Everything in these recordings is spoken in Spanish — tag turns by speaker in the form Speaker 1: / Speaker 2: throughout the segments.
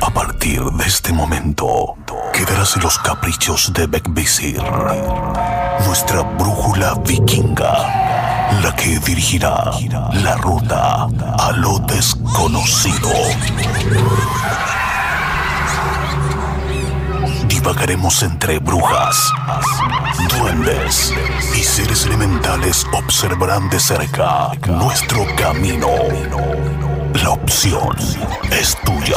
Speaker 1: A partir de este momento, quedarás en los caprichos de Beckvisir, nuestra brújula vikinga, la que dirigirá la ruta a lo desconocido. Divagaremos entre brujas, duendes y seres elementales observarán de cerca nuestro camino. La opción es tuya.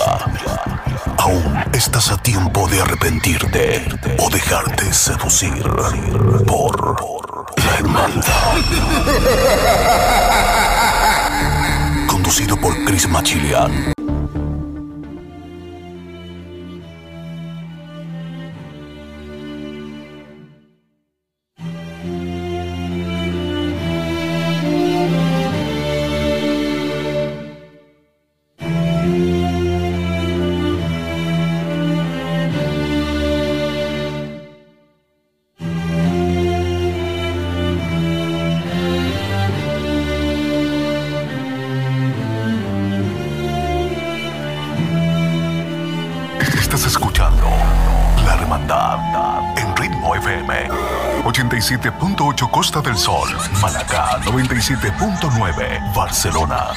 Speaker 1: Aún estás a tiempo de arrepentirte o dejarte seducir por la hermandad. Conducido por Chris Machilian. 97.9 Barcelona.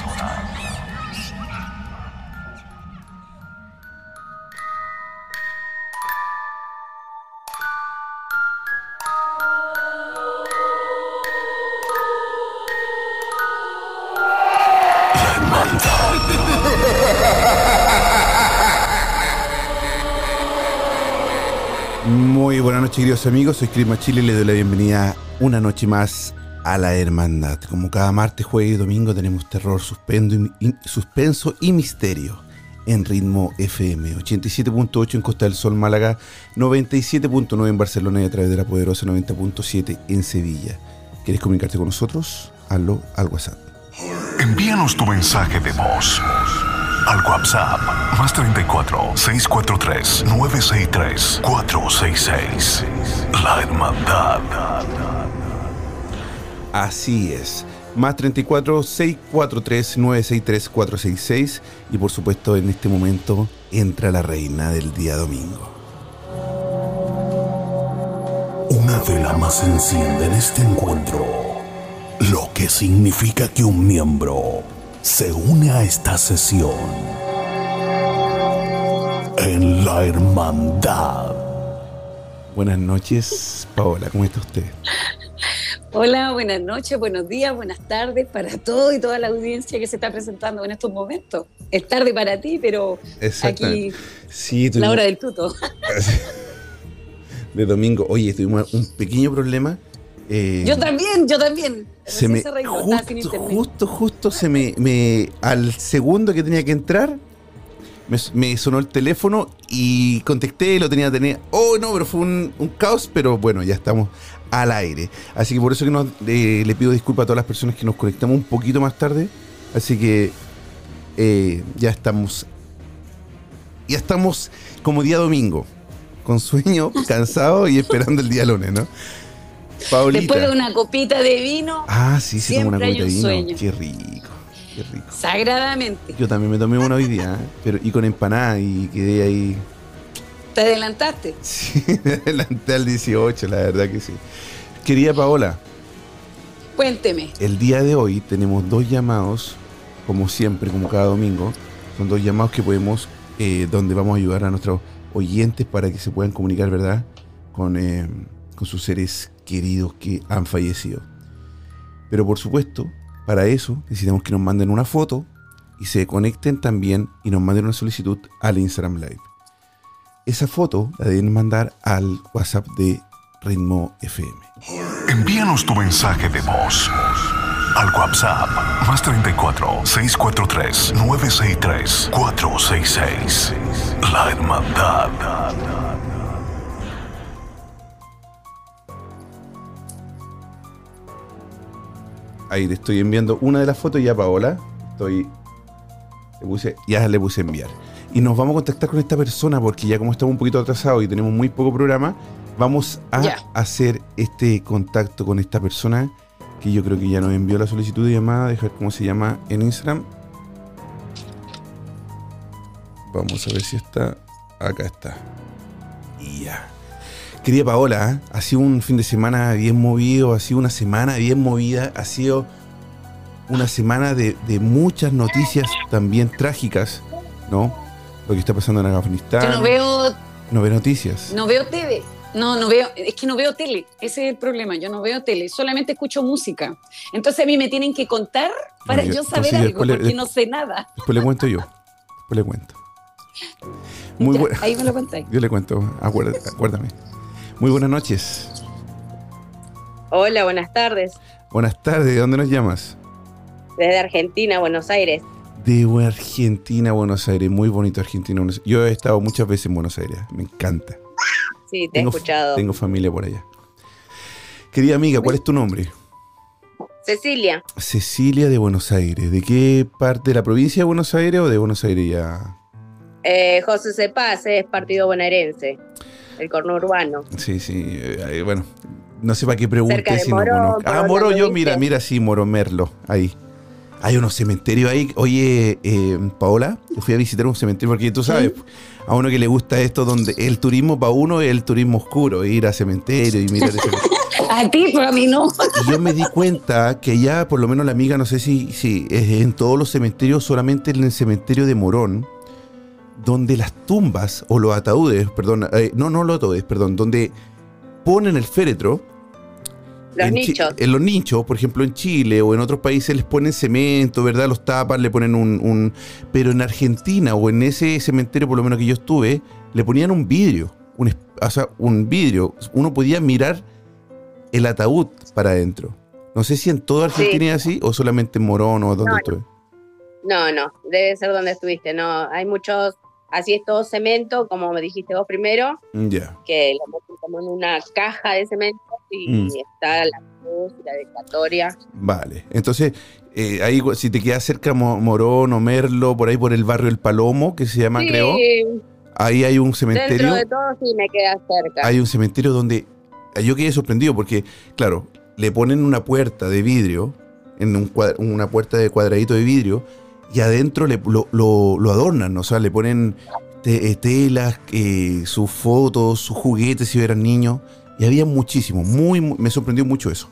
Speaker 2: Muy buenas noches, queridos amigos. Soy Chris Machile y les doy la bienvenida una noche más a la Hermandad. Como cada martes, jueves y domingo tenemos terror, suspenso y misterio en ritmo FM. 87.8 en Costa del Sol, Málaga. 97.9 en Barcelona y a través de la poderosa 90.7 en Sevilla. ¿Quieres comunicarte con nosotros? Hazlo al WhatsApp.
Speaker 1: Envíanos tu mensaje de voz al WhatsApp más 34 643 963 466. La Hermandad.
Speaker 2: Así es. Más 34 643 963 466 y por supuesto en este momento entra la reina del día domingo.
Speaker 1: Una vela más enciende en este encuentro, lo que significa que un miembro se une a esta sesión en la hermandad.
Speaker 2: Buenas noches, Paola, ¿cómo está usted?
Speaker 3: Hola, buenas noches, buenos días, buenas tardes para todo y toda la audiencia que se está presentando en estos momentos. Es tarde para ti, pero aquí.
Speaker 2: Sí,
Speaker 3: la hora del tuto.
Speaker 2: de domingo. Oye, tuvimos un pequeño problema. eh,
Speaker 3: Yo también, yo también.
Speaker 2: se me
Speaker 3: se
Speaker 2: justo, justo, justo se me, me al segundo que tenía que entrar me, me sonó el teléfono y contesté, lo tenía que tener. Oh, no, pero fue un, un caos, pero bueno, ya estamos al aire. Así que por eso que nos, eh, le pido disculpas a todas las personas que nos conectamos un poquito más tarde. Así que eh, ya estamos. Ya estamos como día domingo. Con sueño, cansado y esperando el día lunes, ¿no? Paulita.
Speaker 3: Después de una copita de vino,
Speaker 2: Ah, sí, sí, una copita de vino.
Speaker 3: sueño.
Speaker 2: Qué rico, qué rico.
Speaker 3: sagradamente.
Speaker 2: Yo también me tomé una hoy día, ¿eh? pero y con empanada y quedé ahí.
Speaker 3: Te adelantaste.
Speaker 2: Sí, me adelanté al 18, la verdad que sí. Querida Paola,
Speaker 3: Cuénteme.
Speaker 2: el día de hoy tenemos dos llamados, como siempre, como cada domingo. Son dos llamados que podemos, eh, donde vamos a ayudar a nuestros oyentes para que se puedan comunicar, ¿verdad? Con, eh, con sus seres queridos que han fallecido. Pero por supuesto, para eso necesitamos que nos manden una foto y se conecten también y nos manden una solicitud al Instagram Live. Esa foto la deben mandar al WhatsApp de Ritmo FM.
Speaker 1: Envíanos tu mensaje de voz al WhatsApp más 34 643 963 466. La Hermandad.
Speaker 2: Ahí te estoy enviando una de las fotos ya, Paola. Estoy. le puse- ya le puse enviar. Y nos vamos a contactar con esta persona porque ya como estamos un poquito atrasados y tenemos muy poco programa, vamos a hacer este contacto con esta persona que yo creo que ya nos envió la solicitud de llamada, dejar cómo se llama en Instagram. Vamos a ver si está. Acá está. Y ya. Querida Paola, ¿eh? ha sido un fin de semana bien movido, ha sido una semana bien movida, ha sido una semana de, de muchas noticias también trágicas, ¿no? Lo que está pasando en Afganistán.
Speaker 3: Yo no veo,
Speaker 2: No ve noticias.
Speaker 3: no veo TV. No, no veo, es que no veo tele, ese es el problema, yo no veo tele, solamente escucho música. Entonces a mí me tienen que contar para
Speaker 2: Bueno,
Speaker 3: yo
Speaker 2: yo-
Speaker 3: saber
Speaker 2: entonces
Speaker 3: algo,
Speaker 2: le-
Speaker 3: porque no sé nada.
Speaker 2: Después le cuento yo. Después le cuento. Muy
Speaker 3: Ya. Ahí me lo contáis.
Speaker 2: Yo le cuento, acuérdate, acuérdame. Muy buenas noches.
Speaker 4: Hola, buenas tardes.
Speaker 2: Buenas tardes, ¿de dónde nos llamas?
Speaker 4: Desde Argentina, Buenos Aires.
Speaker 2: De Argentina, Buenos Aires. Muy bonito Argentina. Buenos- Yo he estado muchas veces en Buenos Aires. Me encanta.
Speaker 4: Sí, te he escuchado.
Speaker 2: tengo familia por allá. Querida amiga, ¿cuál es tu nombre?
Speaker 4: Cecilia,
Speaker 2: Cecilia de Buenos Aires. ¿De qué parte de la provincia de Buenos Aires o de Buenos Aires ya?
Speaker 4: eh, José Cepaz es partido bonaerense, el corno urbano.
Speaker 2: Sí, sí. eh, bueno, no sé para qué pregunte
Speaker 4: Cerca de
Speaker 2: si no
Speaker 4: Morón,
Speaker 2: Ah, Moro, yo, mira, mira, sí, Moro Merlo, ahí. Hay unos cementerios ahí. Oye, eh, Paola, yo fui a visitar un cementerio porque tú sabes, a uno que le gusta esto, donde el turismo para uno es el turismo oscuro, ir a cementerio y mirar ese.
Speaker 3: A ti, pero a mí no.
Speaker 2: Y yo me di cuenta que ya, por lo menos la amiga, no sé si, si es en todos los cementerios, solamente en el cementerio de Morón, donde las tumbas o los ataúdes, perdón, eh, no, no los ataúdes, perdón, donde ponen el féretro.
Speaker 4: Los
Speaker 2: en
Speaker 4: nichos.
Speaker 2: en los nichos, por ejemplo, en Chile o en otros países les ponen cemento, ¿verdad? Los tapan, le ponen un, un- Pero en Argentina o en ese cementerio, por lo menos que yo estuve, le ponían un vidrio. Un, o sea, un vidrio. Uno podía mirar el ataúd para adentro. No sé si en toda Argentina es así o solamente en Morón o donde
Speaker 4: No,
Speaker 2: estuve.
Speaker 4: No, no, debe ser donde estuviste. No, hay muchos, así es todo cemento, como me dijiste vos primero,
Speaker 2: Ya.
Speaker 4: que lo meten como en una caja de cemento y
Speaker 2: Mm.
Speaker 4: está la cruz y la dedicatoria.
Speaker 2: Vale. Entonces, eh, ahí si te queda cerca Mo- Morón o Merlo, por ahí por el barrio El Palomo, que se llama,
Speaker 4: Sí,
Speaker 2: creo, ahí hay un
Speaker 4: dentro
Speaker 2: cementerio.
Speaker 4: de todo sí me queda cerca.
Speaker 2: hay un cementerio donde eh, yo quedé sorprendido porque, claro, le ponen una puerta de vidrio, en un una puerta de cuadradito de vidrio, y adentro le, lo, lo- lo adornan, o sea, le ponen eh, telas, eh, sus fotos, sus juguetes si eran niños, y había muchísimo, muy, muy- me sorprendió mucho eso.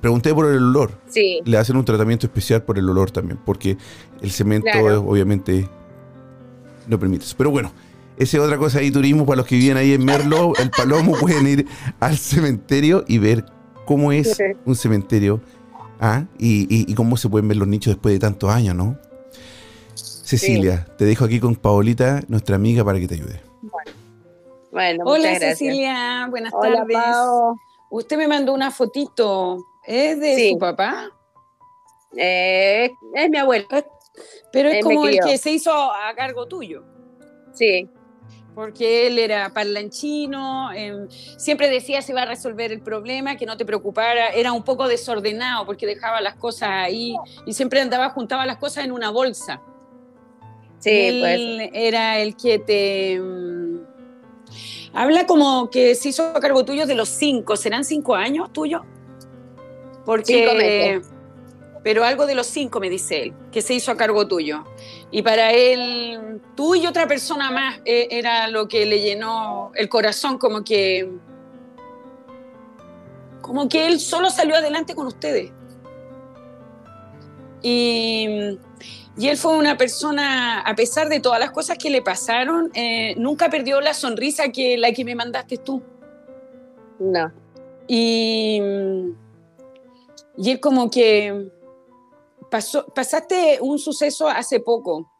Speaker 2: Pregunté por el olor,
Speaker 4: Sí,
Speaker 2: le hacen un tratamiento especial por el olor también, porque el cemento
Speaker 4: Claro.
Speaker 2: es, obviamente no permite eso. Pero bueno, esa es otra cosa ahí, turismo, para los que viven ahí en Merlo, el Palomo, pueden ir al cementerio y ver cómo es un cementerio ah, y, y- y cómo se pueden ver los nichos después de tantos años, ¿no? Cecilia, te dejo aquí con Paolita, nuestra amiga, para que te ayude.
Speaker 4: Bueno,
Speaker 3: Hola
Speaker 4: muchas gracias.
Speaker 3: Cecilia, buenas
Speaker 4: Hola,
Speaker 3: tardes.
Speaker 4: Pao.
Speaker 3: Usted me mandó una fotito. ¿Es de
Speaker 4: Sí.
Speaker 3: su papá?
Speaker 4: Eh, es mi abuelo,
Speaker 3: Pero es como el que se hizo a cargo tuyo.
Speaker 4: sí.
Speaker 3: Porque él era parlanchino, em, siempre decía se iba a resolver el problema, que no te preocupara. Era un poco desordenado porque dejaba las cosas ahí y siempre andaba, juntaba las cosas en una bolsa.
Speaker 4: Sí,
Speaker 3: él
Speaker 4: pues
Speaker 3: era el que te. Habla como que se hizo a cargo tuyo de los cinco. ¿Serán cinco años tuyos? Porque.
Speaker 4: Cinco meses.
Speaker 3: Pero algo de los cinco, me dice él, que se hizo a cargo tuyo. Y para él, tú y otra persona más eh, era lo que le llenó el corazón, como que. Como que él solo salió adelante con ustedes. Y, y él fue una persona, a pesar de todas las cosas que le pasaron, eh, nunca perdió la sonrisa que la que me mandaste tú.
Speaker 4: no.
Speaker 3: Y, y él como que pasó, pasaste un suceso hace poco,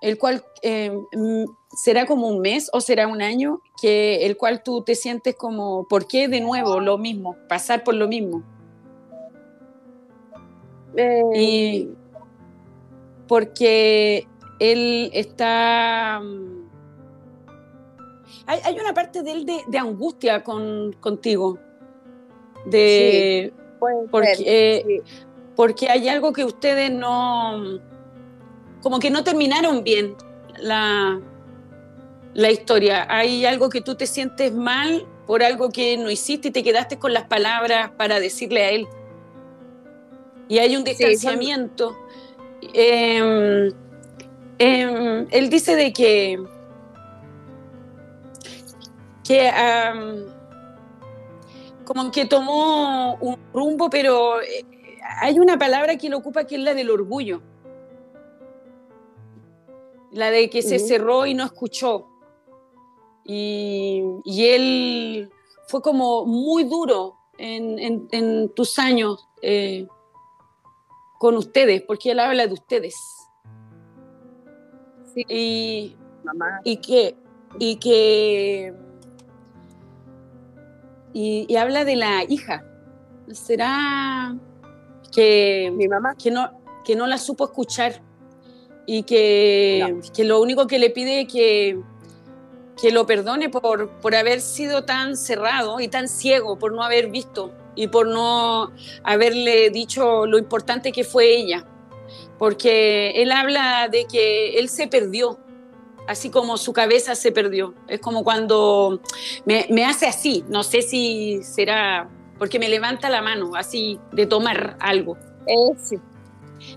Speaker 3: el cual eh, mm, será como un mes o será un año, que el cual tú te sientes como, ¿por qué de nuevo lo mismo? Pasar por lo mismo.
Speaker 4: Eh,
Speaker 3: Y porque él está... mm, Hay, hay una parte de él de, de angustia con, contigo. De,
Speaker 4: puede
Speaker 3: porque,
Speaker 4: ser,
Speaker 3: eh,
Speaker 4: sí.
Speaker 3: porque hay algo que ustedes no... Como que no terminaron bien la, la historia. Hay algo que tú te sientes mal por algo que no hiciste y te quedaste con las palabras para decirle a él. Y hay un distanciamiento. Em, em, él dice de que, que como que tomó un rumbo, pero eh, hay una palabra que lo ocupa que es la del orgullo. La de que se cerró y no escuchó. Y, él fue como muy duro en, tus años eh, con ustedes, porque él habla de ustedes. Y, y que, y que y, habla de la hija. ¿Será que
Speaker 4: mi mamá.
Speaker 3: que no, que no la supo escuchar y que, que lo único que le pide es que que lo perdone por, por haber sido tan cerrado y tan ciego, por no haber visto y por no haberle dicho lo importante que fue ella. Porque él habla de que él se perdió, así como su cabeza se perdió. Es como cuando me, me hace así, no sé si será porque me levanta la mano, así de tomar algo.
Speaker 4: Sí.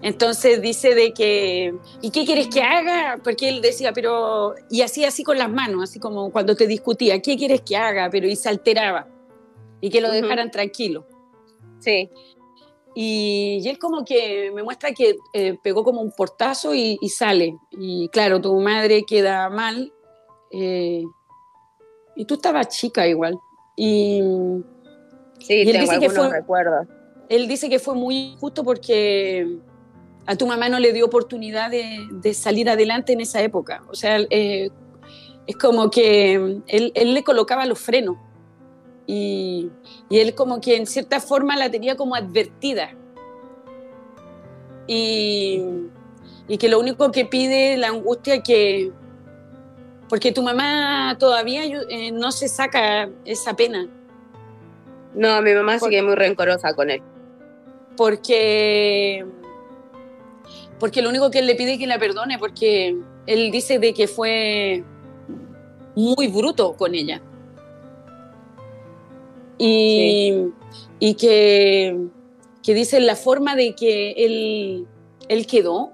Speaker 3: Entonces dice de que, ¿y qué quieres que haga? Porque él decía, pero, y hacía así con las manos, así como cuando te discutía, ¿qué quieres que haga? Pero y se alteraba, y que lo dejaran tranquilo.
Speaker 4: Sí.
Speaker 3: Y, él como que me muestra que eh, pegó como un portazo y, sale. Y claro, tu madre queda mal. Eh, y tú estabas chica igual. Y,
Speaker 4: sí, tengo algunos que fue, recuerdos.
Speaker 3: Él dice que fue muy injusto porque a tu mamá no le dio oportunidad de, salir adelante en esa época. O sea, eh, es como que él, le colocaba los frenos y, él como que en cierta forma la tenía como advertida. Y, que lo único que pide la angustia que... Porque tu mamá todavía eh, no se saca esa pena.
Speaker 4: No, mi mamá sigue muy rencorosa con él.
Speaker 3: Porque porque lo único que él le pide es que la perdone, porque él dice de que fue muy bruto con ella. Y, que, que, dice la forma de que él, él quedó,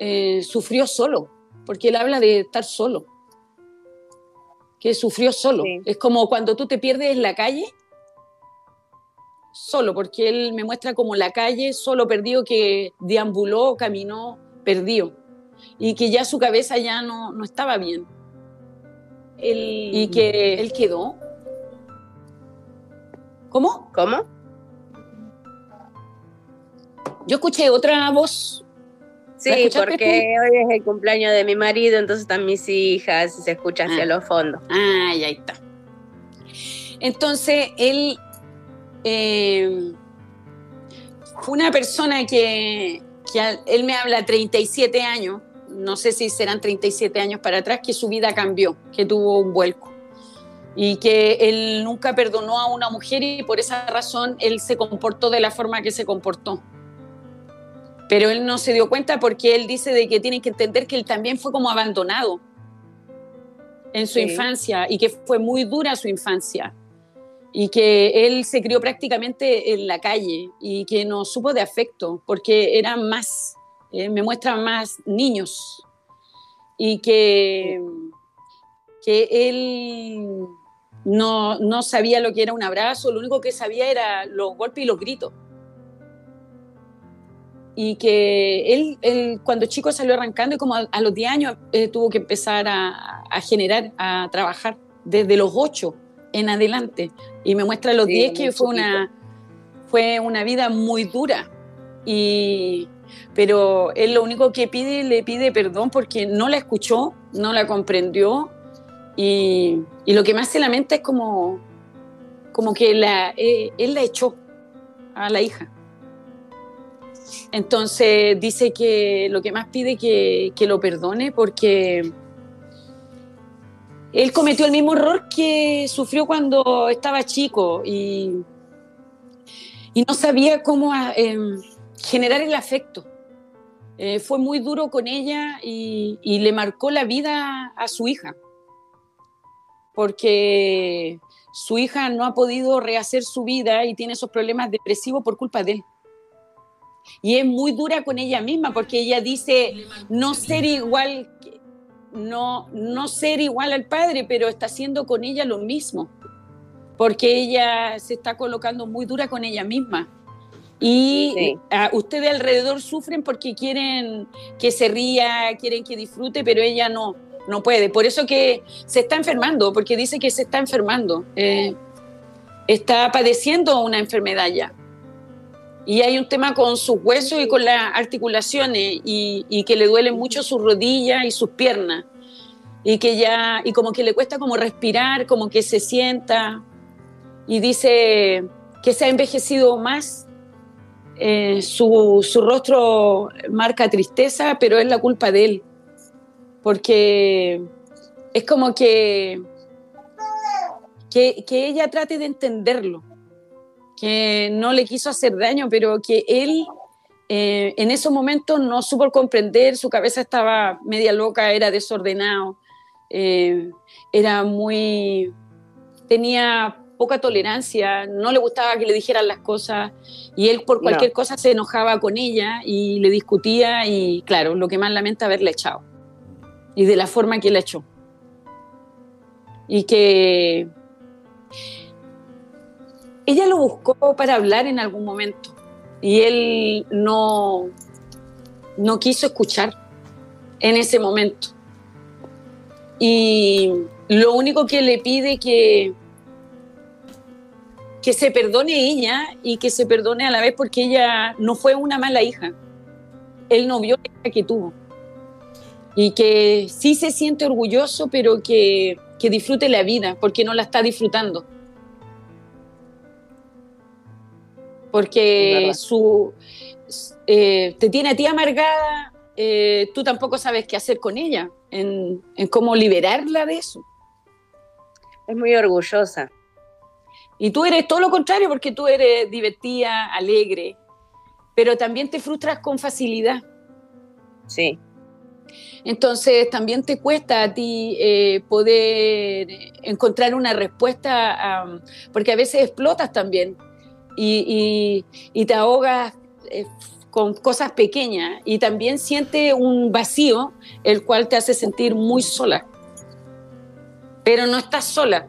Speaker 3: eh, sufrió solo, porque él habla de estar solo, que sufrió solo. Es como cuando tú te pierdes en la calle solo, porque él me muestra como la calle solo perdido que deambuló, caminó, perdido, y que ya su cabeza ya no, no estaba bien. y que él quedó. ¿Cómo?
Speaker 4: ¿Cómo?
Speaker 3: Yo escuché otra voz.
Speaker 4: Sí, porque hoy es el cumpleaños de mi marido, entonces están mis hijas y se escucha hacia ah. los fondos.
Speaker 3: Ah, ahí está. Entonces, él eh, fue una persona que, él me habla 37 años, no sé si serán 37 años para atrás, que su vida cambió, que tuvo un vuelco y que él nunca perdonó a una mujer y por esa razón él se comportó de la forma que se comportó. Pero él no se dio cuenta porque él dice de que tienen que entender que él también fue como abandonado en su infancia y que fue muy dura su infancia y que él se crió prácticamente en la calle y que no supo de afecto porque eran más, eh, me muestran más niños y que, que él no, no, sabía lo que era un abrazo, lo único que sabía era los golpes y los gritos. Y que él, él cuando chico salió arrancando y como a, los 10 años eh, tuvo que empezar a, a generar, a trabajar desde los 8 en adelante. Y me muestra los 10 que fue una, fue una vida muy dura. Y, pero él lo único que pide, le pide perdón porque no la escuchó, no la comprendió. Y, lo que más se lamenta es como, como que eh, él la echó a la hija. Entonces dice que lo que más pide que, que lo perdone porque él cometió el mismo error que sufrió cuando estaba chico y, no sabía cómo em, generar el afecto. Eh, fue muy duro con ella y, le marcó la vida a su hija. Porque su hija no ha podido rehacer su vida y tiene esos problemas depresivos por culpa de él. Y es muy dura con ella misma porque ella dice no ser igual, no, no ser igual al padre, pero está haciendo con ella lo mismo, porque ella se está colocando muy dura con ella misma. Y ustedes alrededor sufren porque quieren que se ría, quieren que disfrute, pero ella no no puede. Por eso que se está enfermando, porque dice que se está enfermando. Eh, está padeciendo una enfermedad ya. Y hay un tema con sus huesos y con las articulaciones y, que le duelen mucho sus rodillas y sus piernas. Y que ya, y como que le cuesta como respirar, como que se sienta. Y dice que se ha envejecido más. Eh, su, su rostro marca tristeza, pero es la culpa de él porque es como que, que, ella trate de entenderlo, que no le quiso hacer daño, pero que él eh, en esos momentos no supo comprender, su cabeza estaba media loca, era desordenado, eh, era muy... tenía poca tolerancia, no le gustaba que le dijeran las cosas y él por cualquier cosa se enojaba con ella y le discutía y claro, lo que más lamenta haberle echado y de la forma que él ha hecho. Y que ella lo buscó para hablar en algún momento y él no, no quiso escuchar en ese momento. Y lo único que le pide que que se perdone ella y que se perdone a la vez porque ella no fue una mala hija. Él no vio la hija que tuvo y que sí se siente orgulloso, pero que, disfrute la vida, porque no la está disfrutando. Porque su, eh, te tiene a ti amargada, eh, tú tampoco sabes qué hacer con ella, en, en cómo liberarla de eso.
Speaker 4: Es muy orgullosa.
Speaker 3: Y tú eres todo lo contrario, porque tú eres divertida, alegre, pero también te frustras con facilidad.
Speaker 4: Sí.
Speaker 3: Entonces también te cuesta a ti eh, poder encontrar una respuesta, porque a veces explotas también y, te ahogas eh, con cosas pequeñas y también sientes un vacío, el cual te hace sentir muy sola. Pero no estás sola.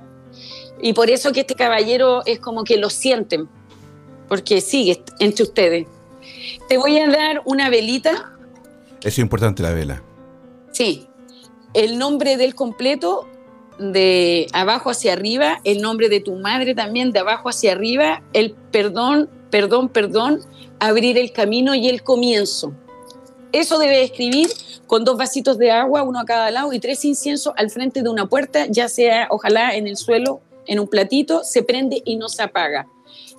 Speaker 3: Y por eso que este caballero es como que lo sienten, porque sigue entre ustedes. Te voy a dar una velita.
Speaker 2: Es importante la vela.
Speaker 3: Sí, el nombre del completo de abajo hacia arriba, el nombre de tu madre también de abajo hacia arriba, el perdón, perdón, perdón, abrir el camino y el comienzo. Eso debe escribir con dos vasitos de agua, uno a cada lado, y tres inciensos al frente de una puerta, ya sea ojalá en el suelo, en un platito, se prende y no se apaga.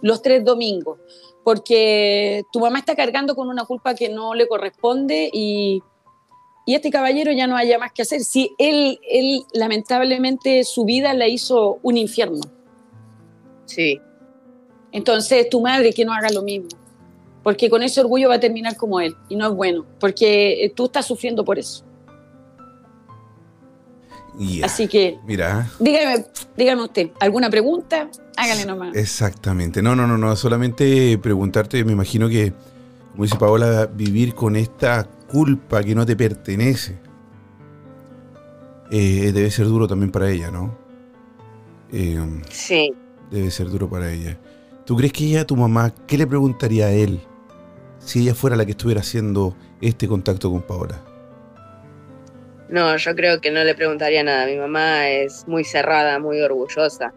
Speaker 3: Los tres domingos, porque tu mamá está cargando con una culpa que no le corresponde y y este caballero ya no haya más que hacer. Si él, él lamentablemente su vida la hizo un infierno.
Speaker 4: Sí.
Speaker 3: Entonces tu madre que no haga lo mismo, porque con ese orgullo va a terminar como él y no es bueno, porque eh, tú estás sufriendo por eso. Así que,
Speaker 2: mira,
Speaker 3: dígame, dígame usted, ¿alguna pregunta? Hágale nomás.
Speaker 2: Exactamente. No, no, no, no, solamente preguntarte, me imagino que, como dice Paola, vivir con esta culpa que no te pertenece, eh, debe ser duro también para ella, ¿no?
Speaker 4: Eh, sí.
Speaker 2: Debe ser duro para ella. ¿Tú crees que ella, tu mamá, qué le preguntaría a él si ella fuera la que estuviera haciendo este contacto con Paola?
Speaker 4: No, yo creo que no le preguntaría nada. Mi mamá es muy cerrada, muy orgullosa.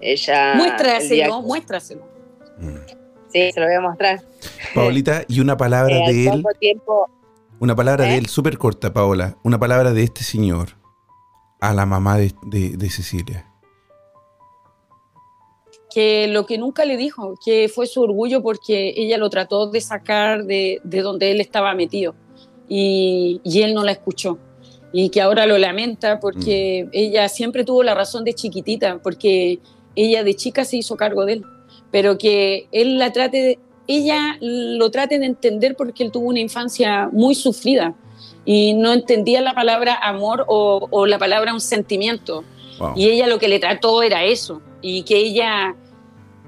Speaker 4: Ella.
Speaker 3: Muéstraselo, muéstraselo. Mm.
Speaker 4: Sí, se lo voy a mostrar.
Speaker 2: Paolita, y una palabra eh, de él.
Speaker 4: Tiempo,
Speaker 2: una palabra de ¿Eh? él, súper corta, Paola. Una palabra de este señor a la mamá de, Cecilia.
Speaker 3: Que lo que nunca le dijo, que fue su orgullo porque ella lo trató de sacar de, donde él estaba metido y, él no la escuchó y que ahora lo lamenta porque mm. ella siempre tuvo la razón de chiquitita, porque ella de chica se hizo cargo de él pero que él la trate, ella lo trate de entender porque él tuvo una infancia muy sufrida y no entendía la palabra amor o, la palabra un sentimiento.
Speaker 2: Wow.
Speaker 3: Y ella lo que le trató era eso. Y que ella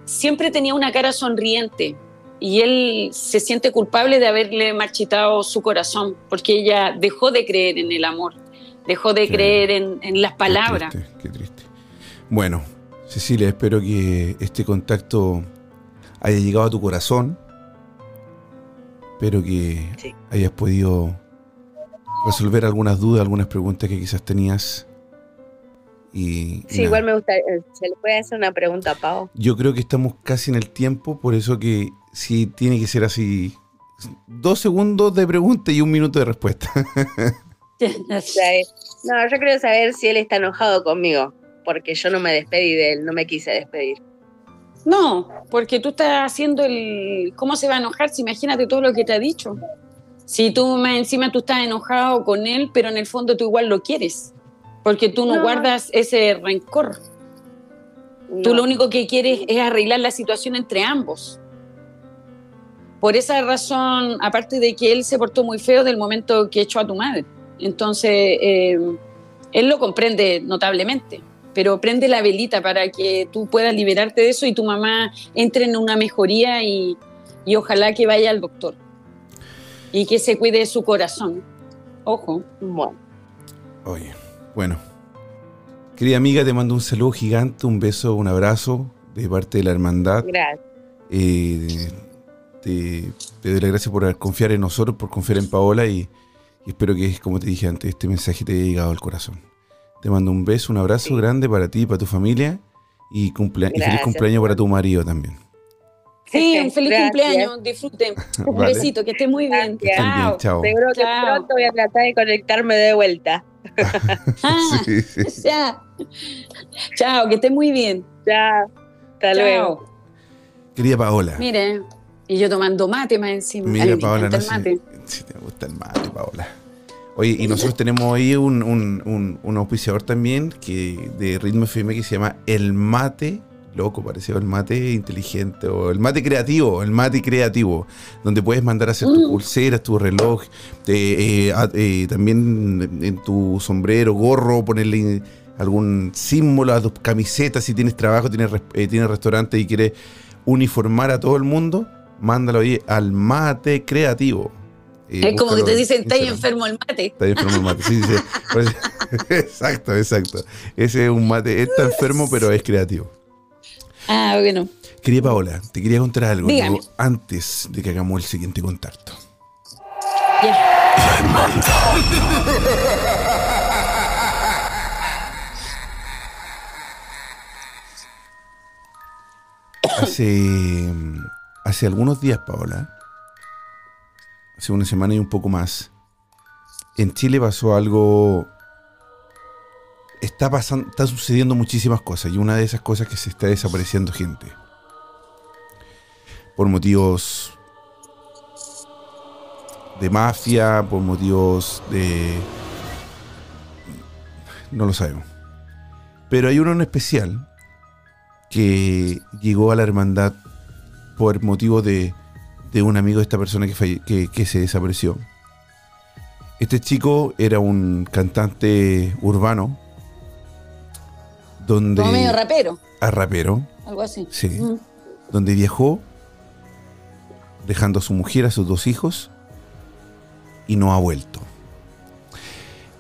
Speaker 3: siempre tenía una cara sonriente. Y él se siente culpable de haberle marchitado su corazón, porque ella dejó de creer en el amor, dejó de creer en, en las
Speaker 2: Qué
Speaker 3: palabras.
Speaker 2: triste, Qué triste. Bueno, Cecilia, espero que este contacto haya llegado a tu corazón. Espero que
Speaker 4: Sí.
Speaker 2: hayas podido resolver algunas dudas, algunas preguntas que quizás tenías. Y,
Speaker 4: Sí,
Speaker 2: nada.
Speaker 4: igual me gusta. eh, ¿Se le puede hacer una pregunta a Pau?
Speaker 2: Yo creo que estamos casi en el tiempo, por eso que sí tiene que ser así. Dos segundos de pregunta y un minuto de respuesta.
Speaker 4: Eh, No, yo quiero saber si él está enojado conmigo, porque yo no me despedí de él, no me quise despedir.
Speaker 3: No, porque tú estás haciendo el... ¿Cómo se va a enojar? Si imagínate todo lo que te ha dicho. Si tú más encima tú estás enojado con él, pero en el fondo tú igual lo quieres. Porque tú no,
Speaker 4: No.
Speaker 3: guardas ese rencor. Tú
Speaker 4: No.
Speaker 3: lo único que quieres es arreglar la situación entre ambos. Por esa razón, aparte de que él se portó muy feo del momento que echó a tu madre. Entonces, eh, él lo comprende notablemente, pero prende la velita para que tú puedas liberarte de eso y tu mamá entre en una mejoría y, y ojalá que vaya al doctor y que se cuide de su corazón. Ojo.
Speaker 4: Bueno,
Speaker 2: Oye, bueno. Querida amiga, te mando un saludo gigante, un beso, un abrazo de parte de la hermandad.
Speaker 4: gracias.
Speaker 2: Eh, te, te doy las gracias por confiar en nosotros, por confiar en Paola y, y espero que, como te dije antes, este mensaje te haya llegado al corazón. Te mando un beso, un abrazo
Speaker 4: Sí.
Speaker 2: grande para ti y para tu familia y, cumplea- y feliz cumpleaños para tu marido también.
Speaker 3: Sí, un feliz
Speaker 4: Gracias.
Speaker 3: cumpleaños, disfruten. Un
Speaker 2: Vale.
Speaker 3: besito, que esté muy bien.
Speaker 2: Bien, chao.
Speaker 4: Seguro que
Speaker 3: Chao.
Speaker 4: pronto voy a tratar de conectarme de vuelta.
Speaker 3: Ah,
Speaker 2: Sí, sí.
Speaker 3: ya. Chao, que esté muy bien.
Speaker 4: Chao. Hasta
Speaker 3: Chao.
Speaker 4: luego.
Speaker 2: Querida Paola,
Speaker 3: Mire, y yo tomando mate más encima.
Speaker 2: Mira
Speaker 3: me
Speaker 2: Paola, no
Speaker 3: el
Speaker 2: sé
Speaker 3: mate.
Speaker 2: si te gusta el mate, Paola. Oye, y nosotros tenemos ahí un, un, un- un auspiciador también que de Ritmo FM que se llama El Mate, loco, pareció el mate inteligente, o el mate creativo, el mate creativo, donde puedes mandar a hacer tus
Speaker 3: Mm.
Speaker 2: pulseras, tu reloj, eh, eh, también en tu sombrero, gorro, ponerle algún símbolo a tus camisetas, si tienes trabajo, tienes, eh, tienes restaurante y quieres uniformar a todo el mundo, mándalo ahí al mate creativo. Eh,
Speaker 3: Es como que te
Speaker 2: en
Speaker 3: dicen, está enfermo el mate.
Speaker 2: Está enfermo el mate. Sí, sí, exacto, exacto. Ese es un mate. Está enfermo, pero es creativo.
Speaker 3: Ah, bueno.
Speaker 2: Querida Paola, te quería contar algo
Speaker 3: Dígame.
Speaker 2: antes de que hagamos el siguiente contacto.
Speaker 3: Ya.
Speaker 2: Hace, hace algunos días, Paola, hace una semana y un poco más, en Chile pasó algo. Está pasando, está sucediendo muchísimas cosas y una de esas cosas es que se está desapareciendo gente. Por motivos de mafia, por motivos de... No lo sabemos. Pero hay uno en especial que llegó a la hermandad por motivo de, de un amigo de esta persona que, falle- que, que se desapareció. Este chico era un cantante urbano, donde
Speaker 3: Como medio rapero,
Speaker 2: a rapero,
Speaker 3: algo así.
Speaker 2: sí,
Speaker 3: Mm.
Speaker 2: donde viajó dejando a su mujer, a sus dos hijos y no ha vuelto.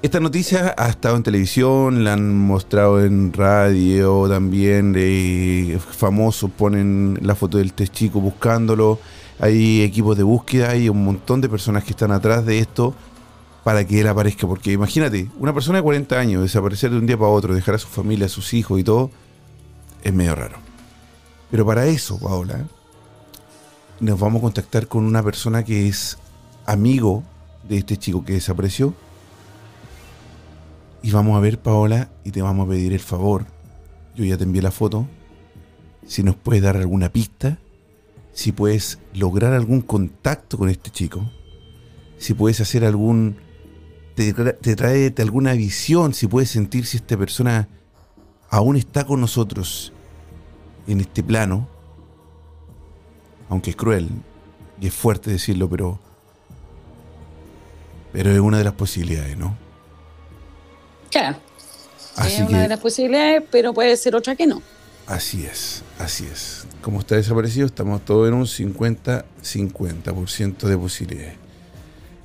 Speaker 2: Esta noticia ha estado en televisión, la han mostrado en radio también, eh, famosos ponen la foto del test chico buscándolo, hay equipos de búsqueda, hay un montón de personas que están atrás de esto para que él aparezca, porque imagínate, una persona de 40 años desaparecer de un día para otro, dejar a su familia, a sus hijos y todo, es medio raro. Pero para eso, Paola, nos vamos a contactar con una persona que es amigo de este chico que desapareció. Y vamos a ver, Paola, y te vamos a pedir el favor. Yo ya te envié la foto. Si nos puedes dar alguna pista, si puedes lograr algún contacto con este chico, si puedes hacer algún. Te, tra- te trae te alguna visión, si puedes sentir si esta persona aún está con nosotros en este plano, aunque es cruel y es fuerte decirlo, pero pero es una de las posibilidades, ¿no?
Speaker 3: Claro. es una de las posibilidades, pero puede ser otra que no.
Speaker 2: Así es, así es. Como está desaparecido, estamos todos en un 50-50% de posibilidades.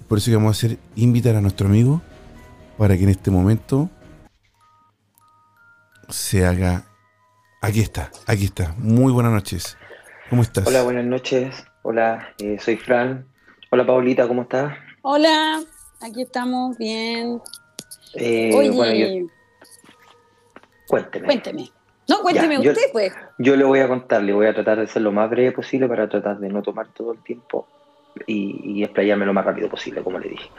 Speaker 2: Por eso que vamos a hacer invitar a nuestro amigo para que en este momento se haga. Aquí está, aquí está. Muy buenas noches. ¿Cómo estás?
Speaker 5: Hola, buenas noches. Hola, eh, soy Fran. Hola, Paulita, ¿cómo estás?
Speaker 3: Hola, aquí estamos, bien.
Speaker 5: Eh, Oye, cuénteme.
Speaker 3: Cuénteme. No, cuénteme usted, pues.
Speaker 5: Yo le voy a contar, le voy a tratar de ser lo más breve posible para tratar de no tomar todo el tiempo y, y explayarme lo más rápido posible, como le dije.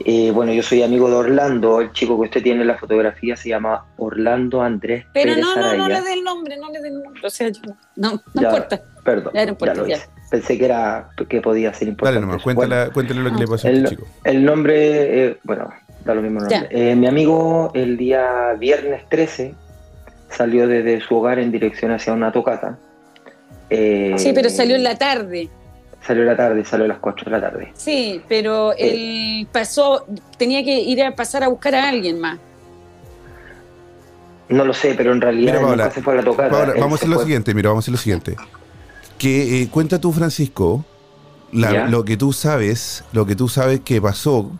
Speaker 5: Eh, bueno, yo soy amigo de Orlando, el chico que usted tiene en la fotografía se llama Orlando Andrés
Speaker 3: Pero no, no, no le dé el nombre, no le dé el nombre, o sea, no, no importa.
Speaker 5: Perdón, ya, no importa, lo Pensé que era que podía ser importante.
Speaker 2: Dale nomás, cuéntale, cuéntale lo que le pasó a este chico.
Speaker 5: El nombre, eh, bueno, da lo mismo nombre. Eh, mi amigo el día viernes 13 salió desde su hogar en dirección hacia una tocata.
Speaker 3: sí, pero salió en la tarde.
Speaker 5: Salió a la tarde, salió a las 4 de la tarde.
Speaker 3: Sí, pero él pasó, tenía que ir a pasar a buscar a alguien más.
Speaker 5: No lo sé, pero en realidad
Speaker 2: mira, se fue a la tocada. vamos a hacer lo siguiente, mira, vamos a hacer lo siguiente. Que eh, cuenta tú, Francisco, lo que tú sabes, lo que tú sabes que pasó,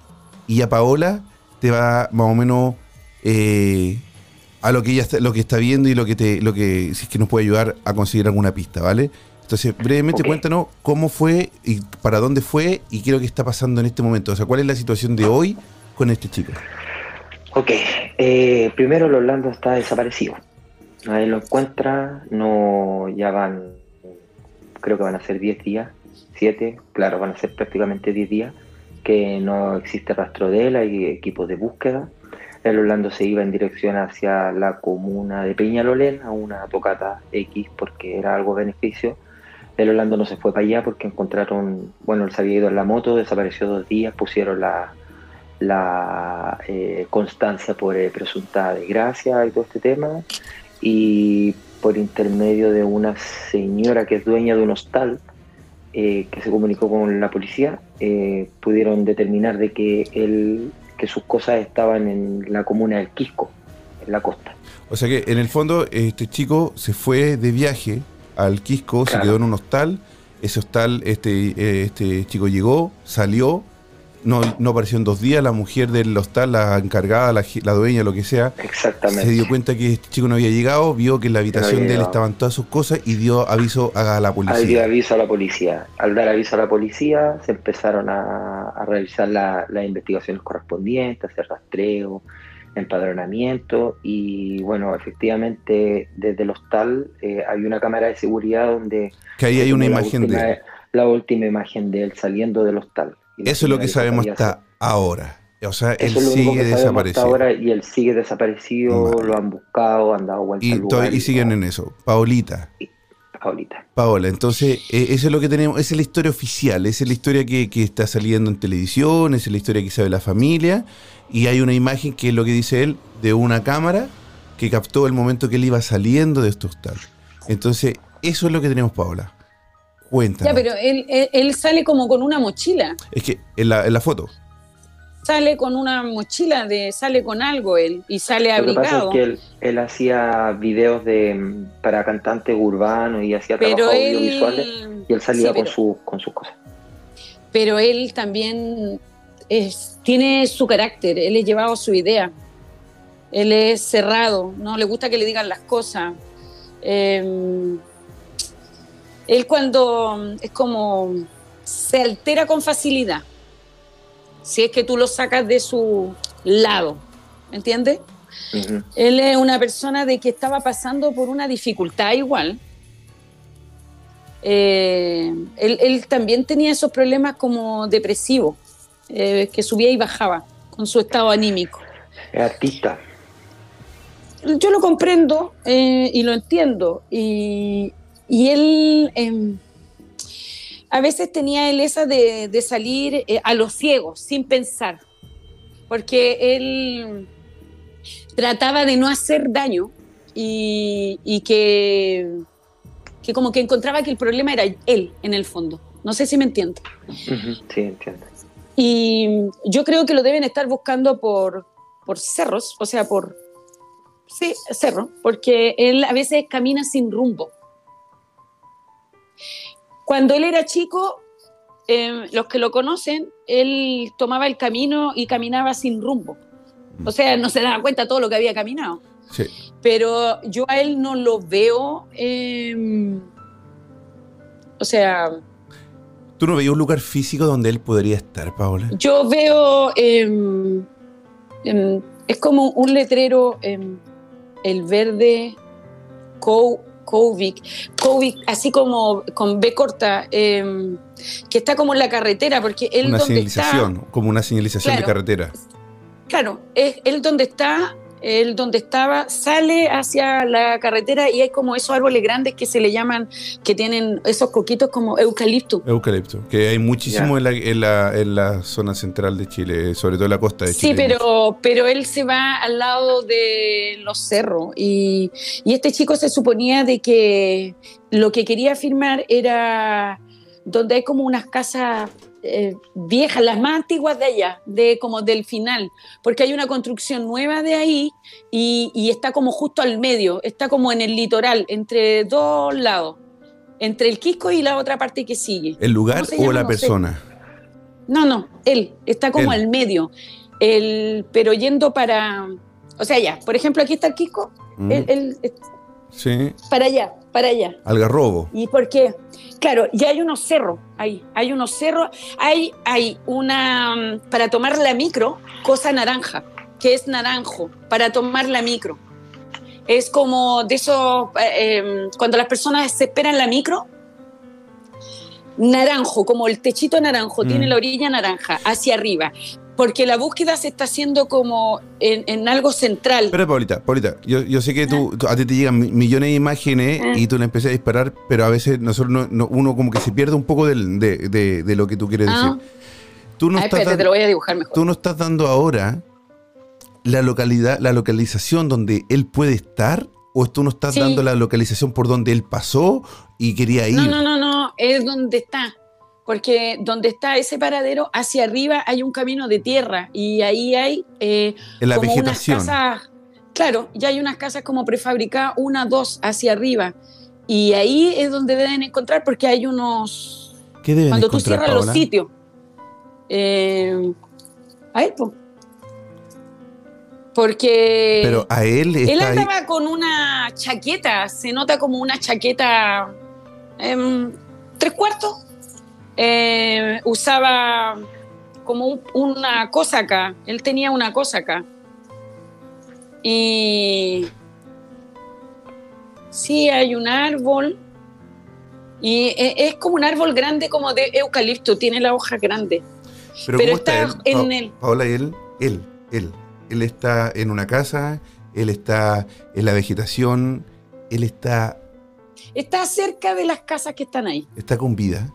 Speaker 2: y a Paola te va más o menos eh, a lo que ella está, lo que está viendo y lo que te, lo que si es que nos puede ayudar a conseguir alguna pista, ¿vale? Entonces, brevemente cuéntanos cómo fue y para dónde fue y qué es lo que está pasando en este momento. O sea, cuál es la situación de hoy con este chico.
Speaker 5: Ok, eh, primero el Orlando está desaparecido. Nadie lo encuentra, no, ya van, creo que van a ser 10 días, 7, claro, van a ser prácticamente 10 días, que no existe rastro de él, hay equipos de búsqueda. El Orlando se iba en dirección hacia la comuna de Peñalolén, a una tocata X, porque era algo beneficio el Orlando no se fue para allá porque encontraron, bueno, él se había ido en la moto, desapareció dos días, pusieron la, eh, constancia por eh, presunta desgracia y todo este tema. Y por intermedio de una señora que es dueña de un hostal, eh, que se comunicó con la policía, pudieron determinar de que, él, que sus cosas estaban en la comuna del Quisco, en la costa.
Speaker 2: O sea que en el fondo este chico se fue de viaje al Quisco, se quedó en un hostal. Ese hostal, este, eh, este chico llegó, salió, no, no apareció en dos días. La mujer del hostal, la encargada, la, dueña, lo que sea,
Speaker 5: Exactamente.
Speaker 2: se dio cuenta que este chico no había llegado, vio que en la habitación de él estaban todas sus cosas y dio aviso a la policía.
Speaker 5: dio aviso a la policía. Al dar aviso a la policía, se empezaron a, realizar las investigaciones correspondientes, hacer rastreo empadronamiento y bueno, efectivamente desde el hostal eh, hay una cámara de seguridad donde...
Speaker 2: Que ahí hay una imagen de
Speaker 5: La última imagen de él saliendo del hostal.
Speaker 2: Eso es lo que sabemos hasta ahora. O sea, él sigue desaparecido.
Speaker 5: ahora y él sigue desaparecido, lo han buscado, han dado vueltas
Speaker 2: y, y siguen en eso. Paulita.
Speaker 5: Paulita.
Speaker 2: Paola, entonces, eh, eso es lo que tenemos, esa es la historia oficial, esa es la historia que, que, está saliendo en televisión, esa es la historia que sabe la familia, y hay una imagen que es lo que dice él de una cámara que captó el momento que él iba saliendo de este hostal. Entonces, eso es lo que tenemos, Paola. Cuéntanos.
Speaker 3: Ya, pero él, sale como con una mochila.
Speaker 2: Es que en la, en la foto.
Speaker 3: Sale con una mochila, de sale con algo él y sale abrigado. Lo que pasa es que
Speaker 5: él, él hacía videos de, para cantantes urbanos y hacía trabajos audiovisuales y él salía con, su, con sus cosas.
Speaker 3: Pero él también tiene su carácter, él es llevado su idea, él es cerrado, no le gusta que le digan las cosas. Em, él cuando es como se altera con facilidad, si es que tú lo sacas de su lado, ¿me entiendes? Él es una persona de que estaba pasando por una dificultad igual. Eh, él, él, también tenía esos problemas como depresivos. Eh, que subía y bajaba con su estado anímico.
Speaker 5: Es artista.
Speaker 3: Yo lo comprendo eh, y lo entiendo. Y, él em, a veces tenía él esa de, salir eh, a los ciegos, sin pensar, porque él trataba de no hacer daño y, que, que como que encontraba que el problema era él en el fondo. No sé si me entiende.
Speaker 5: Sí, entiendo.
Speaker 3: Y yo creo que lo deben estar buscando por, por cerros, o sea, por, Sí, cerro, porque él a veces camina sin rumbo. Cuando él era chico, eh, los que lo conocen, él tomaba el camino y caminaba sin rumbo. O sea, no se daba cuenta todo lo que había caminado.
Speaker 2: Sí.
Speaker 3: Pero yo a él no lo veo. eh, o sea,
Speaker 2: ¿Tú no veías un lugar físico donde él podría estar, Paola?
Speaker 3: yo veo. eh, es como un letrero, el verde, Co- Kovic, Kovic, así como con B corta, em, que está como en la carretera, porque él
Speaker 2: Una
Speaker 3: donde está.
Speaker 2: señalización, como una señalización de carretera.
Speaker 3: Claro, es él donde está, él donde estaba, sale hacia la carretera y hay como esos árboles grandes que se le llaman, que tienen esos coquitos como eucalipto.
Speaker 2: Eucalipto, que hay muchísimo en la, en, la, en la zona central de Chile, sobre todo en la costa de
Speaker 3: Sí,
Speaker 2: Chile.
Speaker 3: pero, pero él se va al lado de los cerros y, y este chico se suponía de que lo que quería firmar era donde hay como unas casas eh, viejas, las más antiguas de allá, de como del final, porque hay una construcción nueva de ahí y, y está como justo al medio, está como en el litoral, entre dos lados, entre el Quisco y la otra parte que sigue.
Speaker 2: ¿El lugar
Speaker 3: ¿Cómo se
Speaker 2: o la
Speaker 3: No sé.
Speaker 2: persona?
Speaker 3: No, no, él está como
Speaker 2: Él.
Speaker 3: al medio. El, pero yendo para. O sea, ya, por ejemplo, aquí está el
Speaker 2: ¿Mm?
Speaker 3: él, él-
Speaker 2: Sí,
Speaker 3: para allá, para allá.
Speaker 2: Algarrobo.
Speaker 3: ¿Y por qué? Claro, ya hay unos cerros ahí, hay unos cerros, hay, hay una. mm, Para tomar la micro, cosa naranja, que es naranjo, para tomar la micro. Es como de esos. eh, em, cuando las personas se esperan la micro, naranjo, como el techito naranjo,
Speaker 2: Mm.
Speaker 3: tiene la orilla naranja, hacia arriba. Porque la búsqueda se está haciendo como en, en algo central.
Speaker 2: Pero Paulita, Paulita, yo, yo sé que tú, tú- a ti te llegan mi- millones de imágenes
Speaker 3: Ah.
Speaker 2: y tú le empiezas a disparar, pero a veces nosotros no- no- uno como que se pierde un poco de, de- de lo que tú quieres
Speaker 3: Ah.
Speaker 2: decir. Tú no,
Speaker 3: Ah,
Speaker 2: estás
Speaker 3: espérate, te lo voy a dibujar mejor.
Speaker 2: tú no estás dando ahora la localidad, la localización donde él puede estar, o tú no estás
Speaker 3: Sí.
Speaker 2: dando la localización por donde él pasó y quería ir.
Speaker 3: No, no, no, no, es donde está. Porque donde está ese paradero, hacia arriba hay un camino de tierra y ahí hay eh,
Speaker 2: la
Speaker 3: como
Speaker 2: vegetación.
Speaker 3: unas casas. Claro, ya hay unas casas como prefabricadas, una, dos, hacia arriba. Y ahí es donde deben encontrar, porque hay unos.
Speaker 2: ¿Qué deben
Speaker 3: Cuando tú
Speaker 2: encontrar,
Speaker 3: cierras los sitios. Eh, ahí, po. Porque.
Speaker 2: Pero a él
Speaker 3: Él
Speaker 2: ahí.
Speaker 3: andaba con una chaqueta, se nota como una chaqueta em, tres cuartos. Eh, usaba como un- una cosa acá. Él tenía una cosa acá. Y sí, hay un árbol. Y e- es como un árbol grande, como de eucalipto, tiene la hoja grande.
Speaker 2: Pero,
Speaker 3: pero
Speaker 2: ¿cómo está,
Speaker 3: está
Speaker 2: él?
Speaker 3: en
Speaker 2: Pa-
Speaker 3: el-
Speaker 2: Paola, él, él, él. Él está en una casa, él está en la vegetación, él está,
Speaker 3: Está cerca de las casas que están ahí.
Speaker 2: está con vida.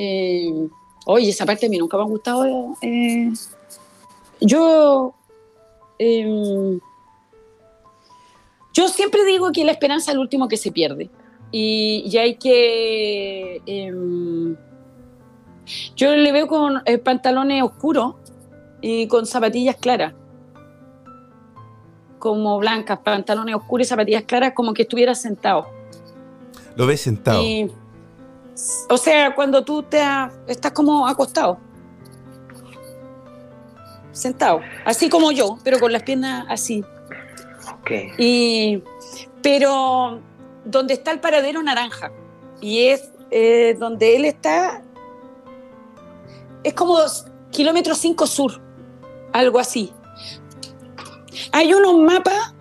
Speaker 3: Eh, oye, esa parte a mí nunca me ha gustado. eh, yo. eh, yo siempre digo que la esperanza es el último que se pierde. Y, y hay que. eh, yo le veo con eh, pantalones oscuros y con zapatillas claras. Como blancas, pantalones oscuros y zapatillas claras, como que estuviera sentado.
Speaker 2: Lo ves sentado.
Speaker 3: Y, o sea, cuando tú te ha- estás como acostado, sentado, así como yo, pero con las piernas así.
Speaker 5: Ok.
Speaker 3: Y, pero donde está el paradero naranja y es eh, donde él está, es como kilómetro 5 sur, algo así. Hay unos mapas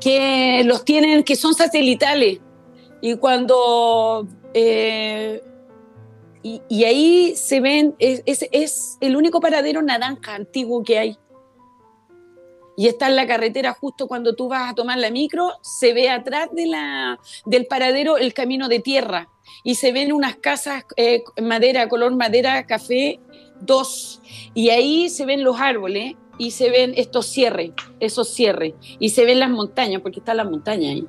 Speaker 3: que los tienen, que son satelitales y cuando eh, y, ahí se ven, es, es- es el único paradero naranja antiguo que hay. Y está en la carretera justo cuando tú vas a tomar la micro, se ve atrás de la, del paradero el camino de tierra y se ven unas casas eh, madera, color madera, café, dos. Y ahí se ven los árboles y se ven estos cierres, esos cierres. Y se ven las montañas, porque está la montaña ahí.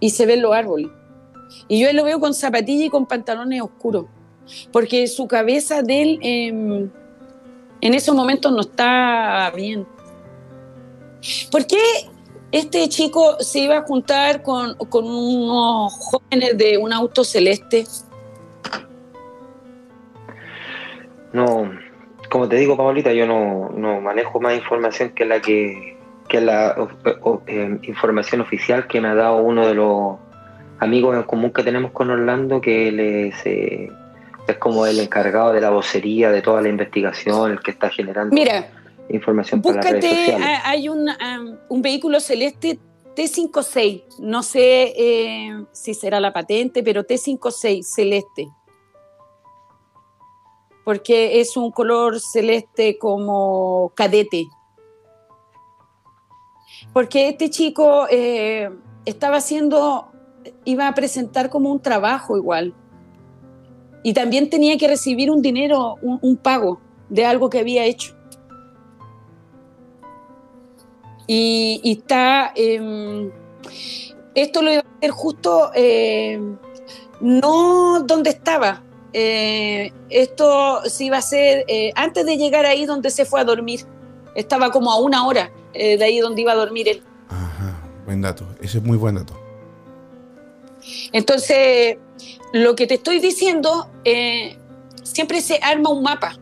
Speaker 3: Y se ven los árboles. Y yo lo veo con zapatilla y con pantalones oscuros, porque su cabeza de él... em, En esos momentos no está bien. ¿Por qué este chico se iba a juntar con, con unos jóvenes de un auto celeste?
Speaker 5: No, como te digo, Paulita, yo no, no manejo más información que la que, que la o- o- eh, información oficial que me ha dado uno de los amigos en común que tenemos con Orlando, que él es, eh, es como el encargado de la vocería de toda la investigación, el que está generando
Speaker 3: Mira,
Speaker 5: información para las redes
Speaker 3: búscate,
Speaker 5: sociales.
Speaker 3: ah, hay un, ah, un vehículo celeste T56, no sé eh, si será la patente, pero T56 celeste. Porque es un color celeste como cadete. Porque este chico eh, estaba haciendo, iba a presentar como un trabajo igual. Y también tenía que recibir un dinero, un, pago de algo que había hecho. Y, está, eh, esto lo iba a hacer justo, eh, no donde estaba. Eh, esto se iba a hacer eh, antes de llegar ahí donde se fue a dormir. Estaba como a una hora eh, de ahí donde iba a dormir él.
Speaker 2: Ajá, buen dato. Ese es muy buen dato.
Speaker 3: Entonces, lo que te estoy diciendo, eh, siempre se arma un mapa.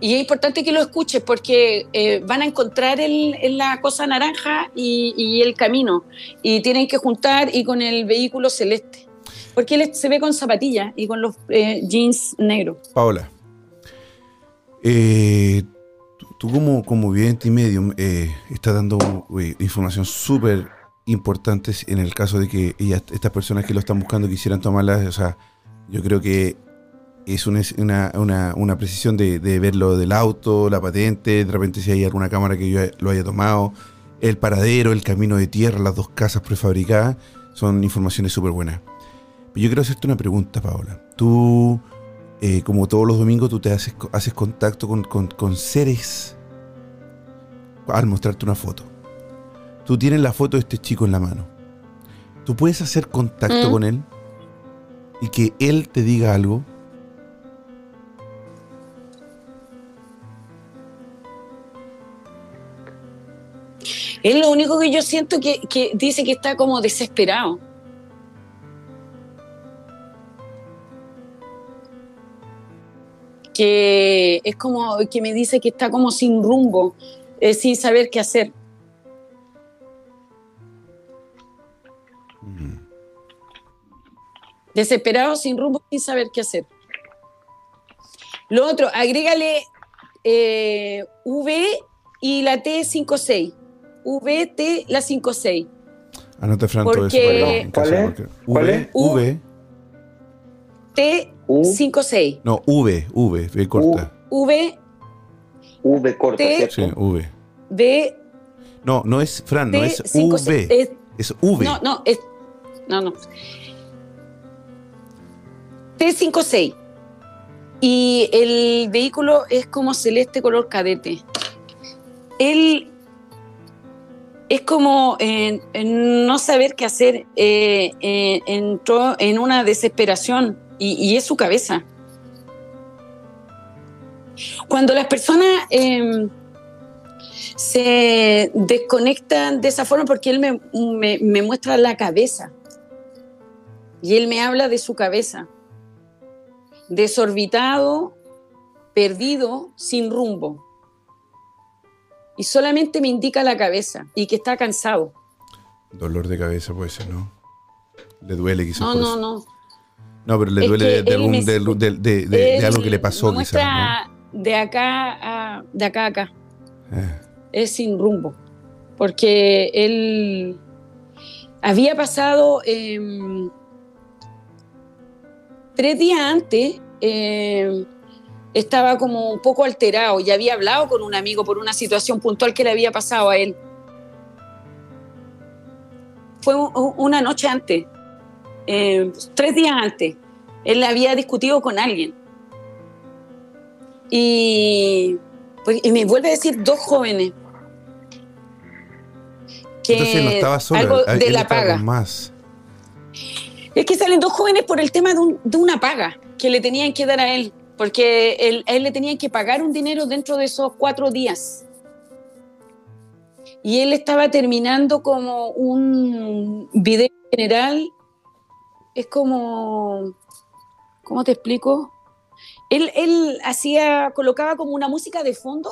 Speaker 3: Y es importante que lo escuches porque eh, van a encontrar el, el- la cosa naranja y, y el camino. Y tienen que juntar y con el vehículo celeste. Porque él se ve con zapatillas y con los eh, jeans negros.
Speaker 2: Paola, eh, tú, como, como vidente y medium eh, estás dando eh, información súper importante en el caso de que estas personas que lo están buscando quisieran tomarlas. O sea, yo creo que es una, una, una- precisión de, de ver lo del auto, la patente, de repente si hay alguna cámara que yo lo haya tomado, el paradero, el camino de tierra, las dos casas prefabricadas, son informaciones súper buenas. Pero yo quiero hacerte una pregunta, Paola. Tú eh, como todos los domingos, tú te haces, haces contacto con, con- con seres al mostrarte una foto. Tú tienes la foto de este chico en la mano. Tú puedes hacer contacto
Speaker 3: Mm.
Speaker 2: con él y que él te diga algo.
Speaker 3: Es lo único que yo siento que, que dice que está como desesperado. Que es como que me dice que está como sin rumbo, eh, sin saber qué hacer. Desesperado, sin rumbo, sin saber qué hacer. Lo otro, agrégale eh, V y la T56. VT la 56.
Speaker 2: Anota Fran todo eso
Speaker 3: Porque-
Speaker 2: para
Speaker 5: ¿Cuál es?
Speaker 2: porque-
Speaker 5: ¿Cuál
Speaker 2: V,
Speaker 5: es?
Speaker 2: V,
Speaker 5: U,
Speaker 3: T56.
Speaker 2: no, V, V, V corta.
Speaker 3: V,
Speaker 5: V corta,
Speaker 3: T-
Speaker 5: ¿cierto?
Speaker 2: Sí, V.
Speaker 3: B,
Speaker 2: No, no es Fran, no es
Speaker 3: T56.
Speaker 2: V,
Speaker 3: Es-
Speaker 2: es V.
Speaker 3: No, no, es. No, no. T56. Y el vehículo es como celeste color cadete. Él es como eh, en no saber qué hacer. eh, eh, entró en una desesperación y, y es su cabeza. Cuando las personas eh, se desconectan de esa forma, porque él me, me- me muestra la cabeza y él me habla de su cabeza, desorbitado, perdido, sin rumbo. Y solamente me indica la cabeza y que está cansado.
Speaker 2: Dolor de cabeza puede ser, ¿no? Le duele quizás.
Speaker 3: No,
Speaker 2: por
Speaker 3: no,
Speaker 2: eso.
Speaker 3: no.
Speaker 2: No, pero le
Speaker 3: Es
Speaker 2: duele de, algún- algo que le pasó quizás, ¿no?
Speaker 3: de acá a de acá a acá.
Speaker 2: Eh,
Speaker 3: es sin rumbo, porque él había pasado em, tres días antes, em, estaba como un poco alterado y había hablado con un amigo por una situación puntual que le había pasado a él. Fue un- un- una noche antes, em, tres días antes, él había discutido con alguien. Y, pues, y me vuelve a decir dos jóvenes. Que
Speaker 2: Entonces no estaba
Speaker 3: algo de la paga.
Speaker 2: más.
Speaker 3: Es que salen dos jóvenes por el tema de, un- de una paga que le tenían que dar a él. porque él, a él le tenían que pagar un dinero dentro de esos cuatro días. Y él estaba terminando como un video general, es como, ¿cómo te explico? Él, él hacía, colocaba como una música de fondo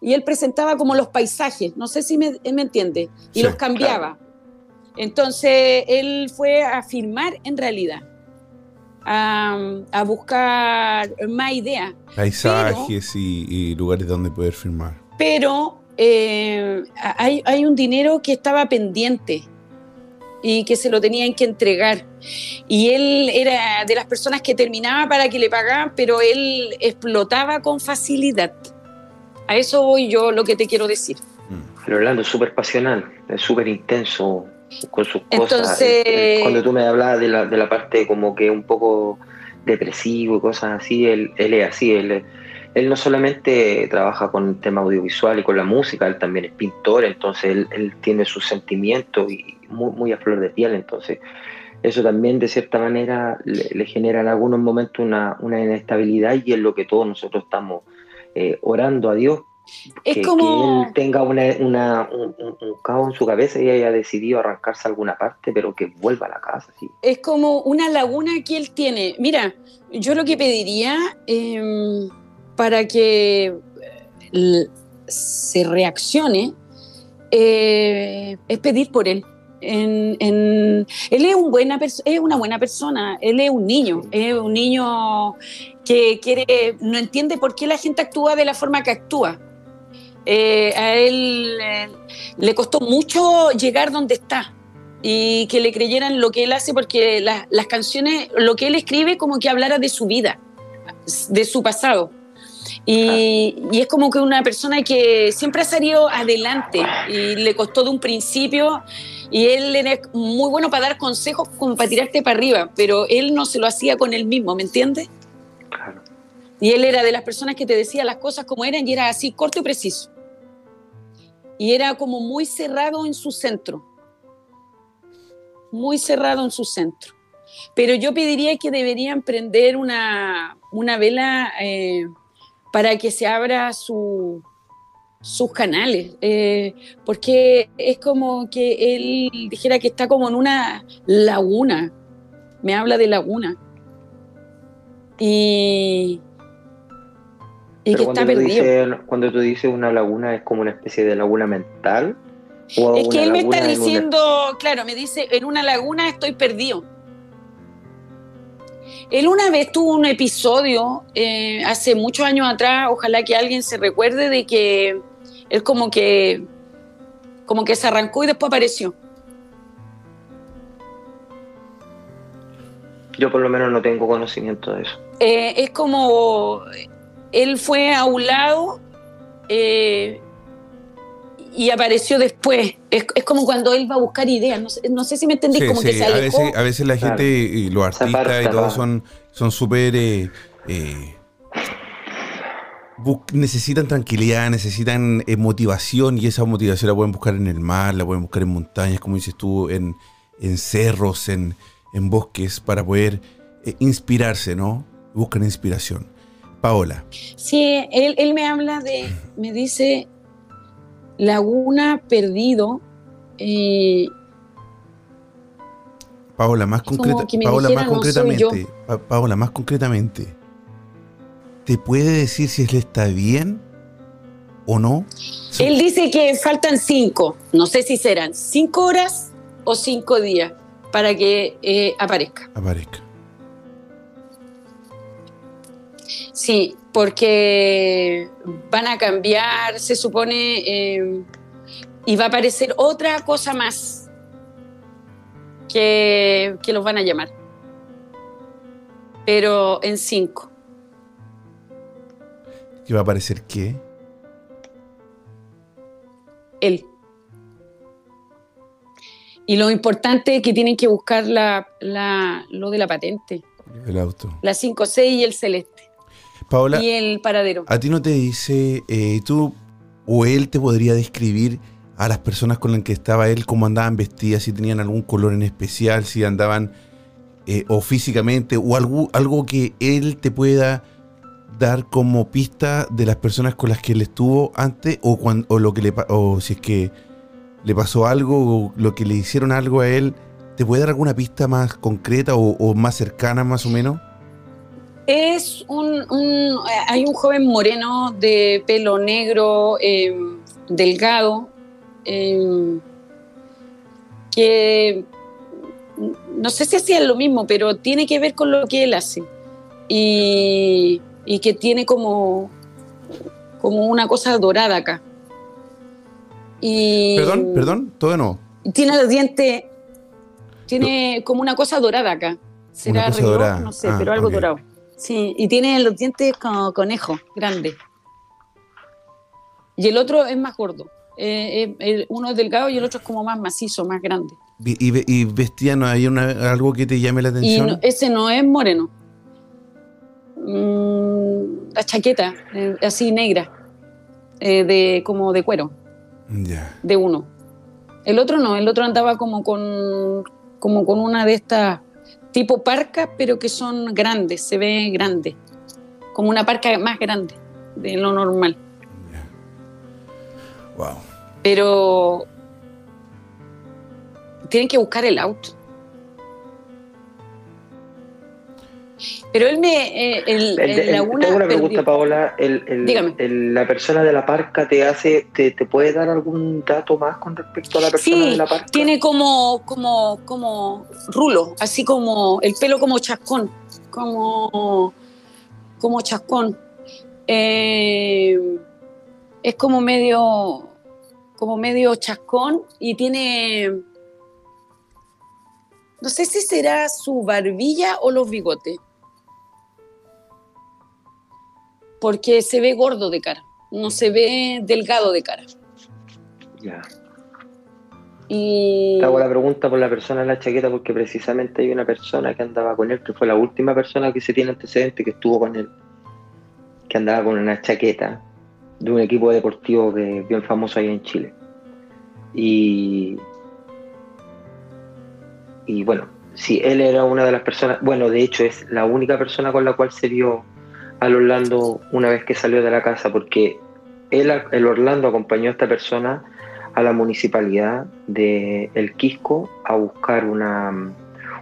Speaker 3: y él presentaba como los paisajes, no sé si me, él me entiende, y
Speaker 2: Sí,
Speaker 3: los cambiaba. Entonces él fue a filmar en realidad, a, a buscar más ideas,
Speaker 2: Paisajes y, y lugares donde poder filmar.
Speaker 3: pero eh, hay, hay un dinero que estaba pendiente y que se lo tenían que entregar. Y él era de las personas que terminaba para que le pagaban, pero él explotaba con facilidad. A eso voy yo lo que te quiero decir.
Speaker 5: Pero Orlando es súper pasional, es súper intenso con sus cosas.
Speaker 3: Entonces-
Speaker 5: Eh, eh, Cuando tú me hablabas de la, de la parte como que un poco depresivo y cosas así, él, él es así, él, él no solamente trabaja con el tema audiovisual y con la música, él también es pintor, entonces él, él tiene sus sentimientos y muy, muy a flor de piel, entonces eso también de cierta manera le, le genera en algunos momentos una, una inestabilidad y es lo que todos nosotros estamos eh, orando a Dios
Speaker 3: Es
Speaker 5: que,
Speaker 3: como-
Speaker 5: que él tenga una, una- un, un- caos en su cabeza y haya decidido arrancarse alguna parte, pero que vuelva a la casa. Sí.
Speaker 3: es como una laguna que él tiene. Mira, yo lo que pediría eh, para que eh, se reaccione eh, es pedir por él. En- en- él es, un buena es una buena persona, él es un niño, es un niño que quiere, no entiende por qué la gente actúa de la forma que actúa. Eh, a él eh, le costó mucho llegar donde está y que le creyeran lo que él hace porque la- las canciones, lo que él escribe como que hablara de su vida, de su pasado. Y, y es como que una persona que siempre ha salido adelante y le costó de un principio y él era muy bueno para dar consejos como para tirarte para arriba, pero él no se lo hacía con él mismo, ¿me entiendes?
Speaker 5: Claro.
Speaker 3: Y él era de las personas que te decía las cosas como eran y era así, corto y preciso. Y era como muy cerrado en su centro. Muy cerrado en su centro. Pero yo pediría que deberían prender una, una vela eh, para que se abra su, sus canales. eh, porque es como que él dijera que está como en una laguna. Me habla de laguna. Y, y que está perdido.
Speaker 5: dices, cuando tú dices una laguna, ¿es como una especie de laguna mental? ¿O
Speaker 3: Es que él me está
Speaker 5: una-
Speaker 3: diciendo, claro, me dice, en una laguna estoy perdido. Él una vez tuvo un episodio, eh, hace muchos años atrás, ojalá que alguien se recuerde de que él como que, como que se arrancó y después apareció.
Speaker 5: Yo por lo menos no tengo conocimiento de eso.
Speaker 3: Eh, es como, él fue a un lado eh, y apareció después. Es, es como cuando él va a buscar ideas, no sé, no sé si me entendí,
Speaker 2: Sí,
Speaker 3: como
Speaker 2: sí,
Speaker 3: que se
Speaker 2: a veces, a veces la
Speaker 5: Claro.
Speaker 2: gente, y los artistas y todo
Speaker 5: va.
Speaker 2: son son súper... eh, eh, necesitan tranquilidad, necesitan eh, motivación y esa motivación la pueden buscar en el mar, la pueden buscar en montañas, como dices tú, en, en cerros, en, en bosques, para poder eh, inspirarse, ¿no? Buscan inspiración. Paola,
Speaker 3: Sí, él, él me habla de, me dice, Laguna Perdido. eh,
Speaker 2: Paola, más, concreta, Paola,
Speaker 3: dijera,
Speaker 2: más
Speaker 3: "No soy
Speaker 2: concretamente, Pa- Paola, más concretamente, ¿te puede decir si él está bien o no? Sí.
Speaker 3: él dice que faltan cinco, no sé si serán cinco horas o cinco días para que eh, aparezca.
Speaker 2: Aparezca.
Speaker 3: Sí, porque van a cambiar, se supone, eh, y va a aparecer otra cosa más que, que los van a llamar. Pero en cinco.
Speaker 2: ¿Qué va a aparecer qué?
Speaker 3: él. Y lo importante es que tienen que buscar la, la- lo de la patente,
Speaker 2: El auto.
Speaker 3: la 5C y el celeste,
Speaker 2: Paola,
Speaker 3: y el paradero.
Speaker 2: a ti no te dice, eh, tú o él te podría describir a las personas con las que estaba él, cómo andaban vestidas, si tenían algún color en especial, si andaban eh, o físicamente, o algo, algo que él te pueda dar como pista de las personas con las que él estuvo antes o, cuando, o lo que le o si es que le pasó algo o lo que le hicieron algo a él, ¿te puede dar alguna pista más concreta o, o más cercana más o menos?
Speaker 3: Es un, un- hay un joven moreno de pelo negro, eh, delgado, eh, que no sé si hacía lo mismo, pero tiene que ver con lo que él hace. Y, y que tiene como, como una cosa dorada acá. Y
Speaker 2: Perdón, perdón, todo no.
Speaker 3: Tiene los dientes, tiene como una cosa dorada acá. ¿Será
Speaker 2: dorada.
Speaker 3: No sé,
Speaker 2: Ah,
Speaker 3: pero algo dorado. Sí, y tiene los dientes como conejo, grande. Y el otro es más gordo. Eh, eh, uno es delgado y el otro es como más macizo, más grande.
Speaker 2: ¿Y, y vestía, no hay una- algo que te llame la
Speaker 3: Y
Speaker 2: atención?
Speaker 3: no- ese no es moreno. Mm, la chaqueta, eh, así negra, de, como de cuero,
Speaker 2: Ya.
Speaker 3: de uno. El otro no, el otro andaba como con, como con una de estas tipo parca, pero que son grandes, se ve grande, como una parca más grande de lo normal.
Speaker 2: Wow.
Speaker 3: Pero tienen que buscar el auto. Pero él me. eh, el,
Speaker 5: El-
Speaker 3: el
Speaker 5: el-
Speaker 3: Laguna
Speaker 5: tengo una
Speaker 3: perdió.
Speaker 5: pregunta, Paola.
Speaker 3: Dígame.
Speaker 5: el- ¿La persona de la parca te hace, te, te puede dar algún dato más con respecto a la persona
Speaker 3: Sí,
Speaker 5: de la parca?
Speaker 3: Tiene como, como, como rulo, así como el pelo como chascón, como, como chascón. Eh, es como medio, como medio chascón y tiene, no sé si será su barbilla o los bigotes, porque se ve gordo de cara, no se ve delgado de cara.
Speaker 5: Ya.
Speaker 3: Y
Speaker 5: Te hago la pregunta por la persona en la chaqueta porque precisamente hay una persona que andaba con él, que fue la última persona que se tiene antecedente que estuvo con él, que andaba con una chaqueta de un equipo deportivo que es bien famoso ahí en Chile. Y, y bueno, sí, él era una de las personas, bueno, de hecho es la única persona con la cual se vio al Orlando una vez que salió de la casa, porque él, el Orlando acompañó a esta persona a la municipalidad de El Quisco a buscar una,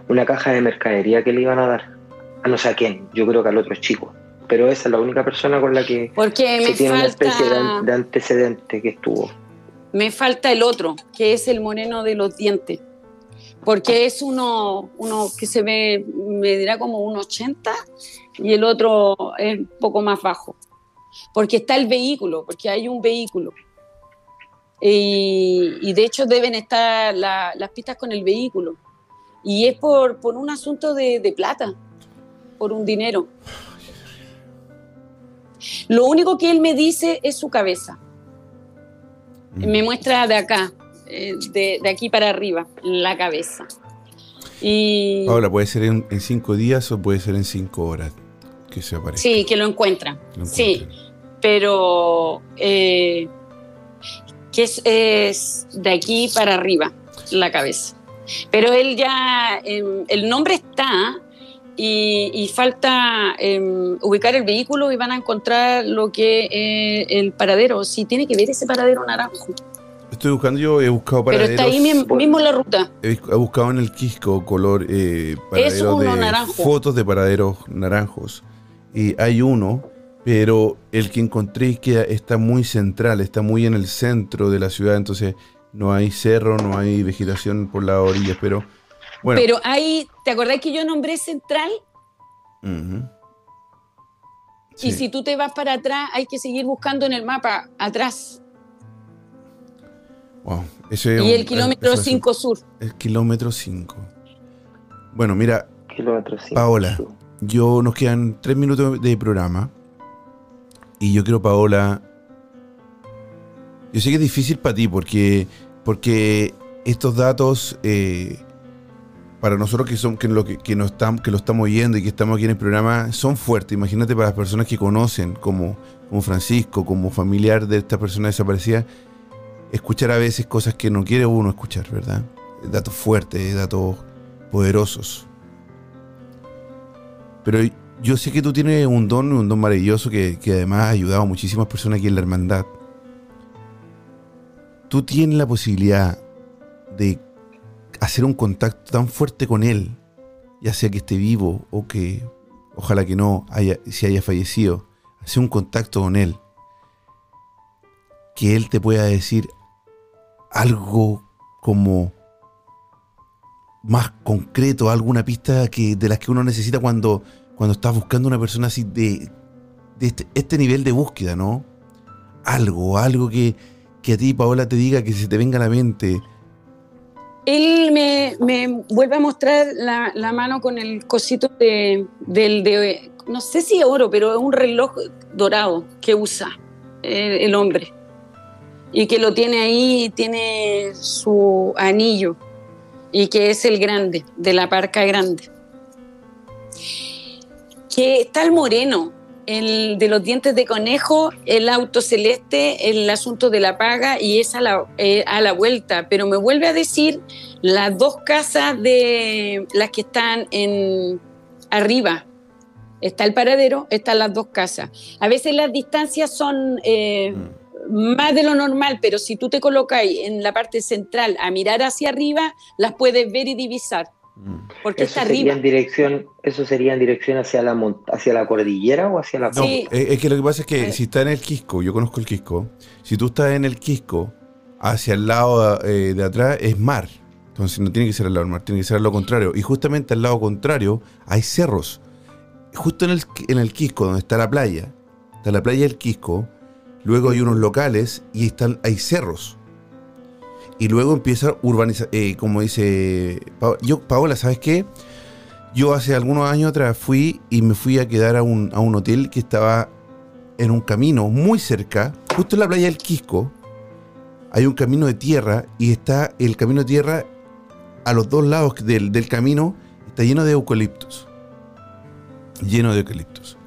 Speaker 5: una caja de mercadería que le iban a dar. A no sé a quién, yo creo que al otro chico. Pero esa es la única persona con la que
Speaker 3: porque
Speaker 5: se
Speaker 3: me
Speaker 5: tiene una especie de,
Speaker 3: falta,
Speaker 5: de antecedente que estuvo.
Speaker 3: me falta el otro, que es el moreno de los dientes. Porque es uno, uno que se ve, me dirá como un 80 y el otro es un poco más bajo. Porque está el vehículo, porque hay un vehículo. Y, de hecho deben estar la- las pistas con el vehículo. Y es por, por un asunto de, de plata, por un dinero. Lo único que él me dice es su cabeza. Me muestra de acá, eh, de, de aquí para arriba, la cabeza. Y
Speaker 2: Paola, puede ser en, en cinco días o puede ser en cinco horas que se aparezca.
Speaker 3: sí, que lo encuentran.
Speaker 2: Lo
Speaker 3: Sí, pero eh, que es, es de aquí para arriba, la cabeza. Pero él ya, em, el nombre está y, y falta em, ubicar el vehículo y van a encontrar lo que es el paradero. Si tiene que ver ese paradero naranjo.
Speaker 2: Estoy buscando, yo he buscado
Speaker 3: Pero
Speaker 2: paraderos.
Speaker 3: está ahí mismo, la ruta.
Speaker 2: He buscado en el Quisco color eh, paraderos
Speaker 3: uno
Speaker 2: de
Speaker 3: naranjo.
Speaker 2: fotos de paraderos naranjos. Y hay uno, pero el que encontré que está muy central, está muy en el centro de la ciudad, entonces no hay cerro, no hay vegetación por las orillas, pero bueno.
Speaker 3: Pero ahí, ¿te acordás que yo nombré central?
Speaker 2: Ujú.
Speaker 3: Y
Speaker 2: Sí.
Speaker 3: si tú te vas para atrás, hay que seguir buscando en el mapa atrás.
Speaker 2: Wow, ese es
Speaker 3: Y
Speaker 2: un-
Speaker 3: el kilómetro
Speaker 2: es- es-
Speaker 3: 5 sur.
Speaker 2: El kilómetro 5. Bueno, mira,
Speaker 5: Kilómetro cinco.
Speaker 2: Paola. Yo nos quedan tres minutos de programa. Y yo quiero, Paola. Yo sé que es difícil para ti porque, porque estos datos, eh, para nosotros que, son, que, lo, que, que, nos tam- que lo estamos oyendo y que estamos aquí en el programa, son fuertes. Imagínate para las personas que conocen, como, como Francisco, como familiar de esta persona desaparecida, escuchar a veces cosas que no quiere uno escuchar, ¿verdad? Datos fuertes, datos poderosos. Pero yo sé que tú tienes un don, un don maravilloso que, que además ha ayudado a muchísimas personas aquí en la hermandad. Tú tienes la posibilidad de hacer un contacto tan fuerte con él, ya sea que esté vivo o que ojalá que no haya, si haya fallecido, hacer un contacto con él, que él te pueda decir algo como más concreto, alguna pista que, de las que uno necesita cuando, cuando estás buscando una persona así de, de este, este nivel de búsqueda, ¿no? Algo, algo que, que a ti, Paola, te diga que se te venga a la mente.
Speaker 3: Él me, vuelve a mostrar la, mano con el cosito de, del de, no sé si oro, pero es un reloj dorado que usa el, el hombre. Y que lo tiene ahí, tiene su anillo y que es el grande, de la parca grande. Que está el moreno, el de los dientes de conejo, el auto celeste, el asunto de la paga y es a la, eh, a la vuelta. Pero me vuelve a decir las dos casas de las que están en arriba. Está el paradero, están las dos casas. A veces las distancias son eh, más de lo normal, pero si tú te colocas en la parte central a mirar hacia arriba, las puedes ver y divisar. Porque
Speaker 5: Eso
Speaker 3: está
Speaker 5: sería
Speaker 3: arriba.
Speaker 5: en dirección, eso sería en dirección hacia la mont- hacia la cordillera o hacia la
Speaker 2: No,
Speaker 3: Sí.
Speaker 2: eh, es que lo que pasa es que si está en el Quisco, yo conozco el Quisco, si tú estás en el Quisco, hacia el lado eh, de atrás es mar. Entonces no tiene que ser al lado del mar, tiene que ser al lado contrario. Y justamente al lado contrario hay cerros. Justo en el, en el Quisco, donde está la playa, está la playa del Quisco, luego hay unos locales y están, hay cerros. Y luego empieza urbanización, como dice yo, Paola, ¿sabes qué? Yo hace algunos años atrás fui y me fui a quedar a un, a un hotel que estaba en un camino muy cerca, justo en la playa del Quisco. Hay un camino de tierra y está el camino de tierra a los dos lados del, del camino, está lleno de eucaliptos. Lleno de eucaliptos.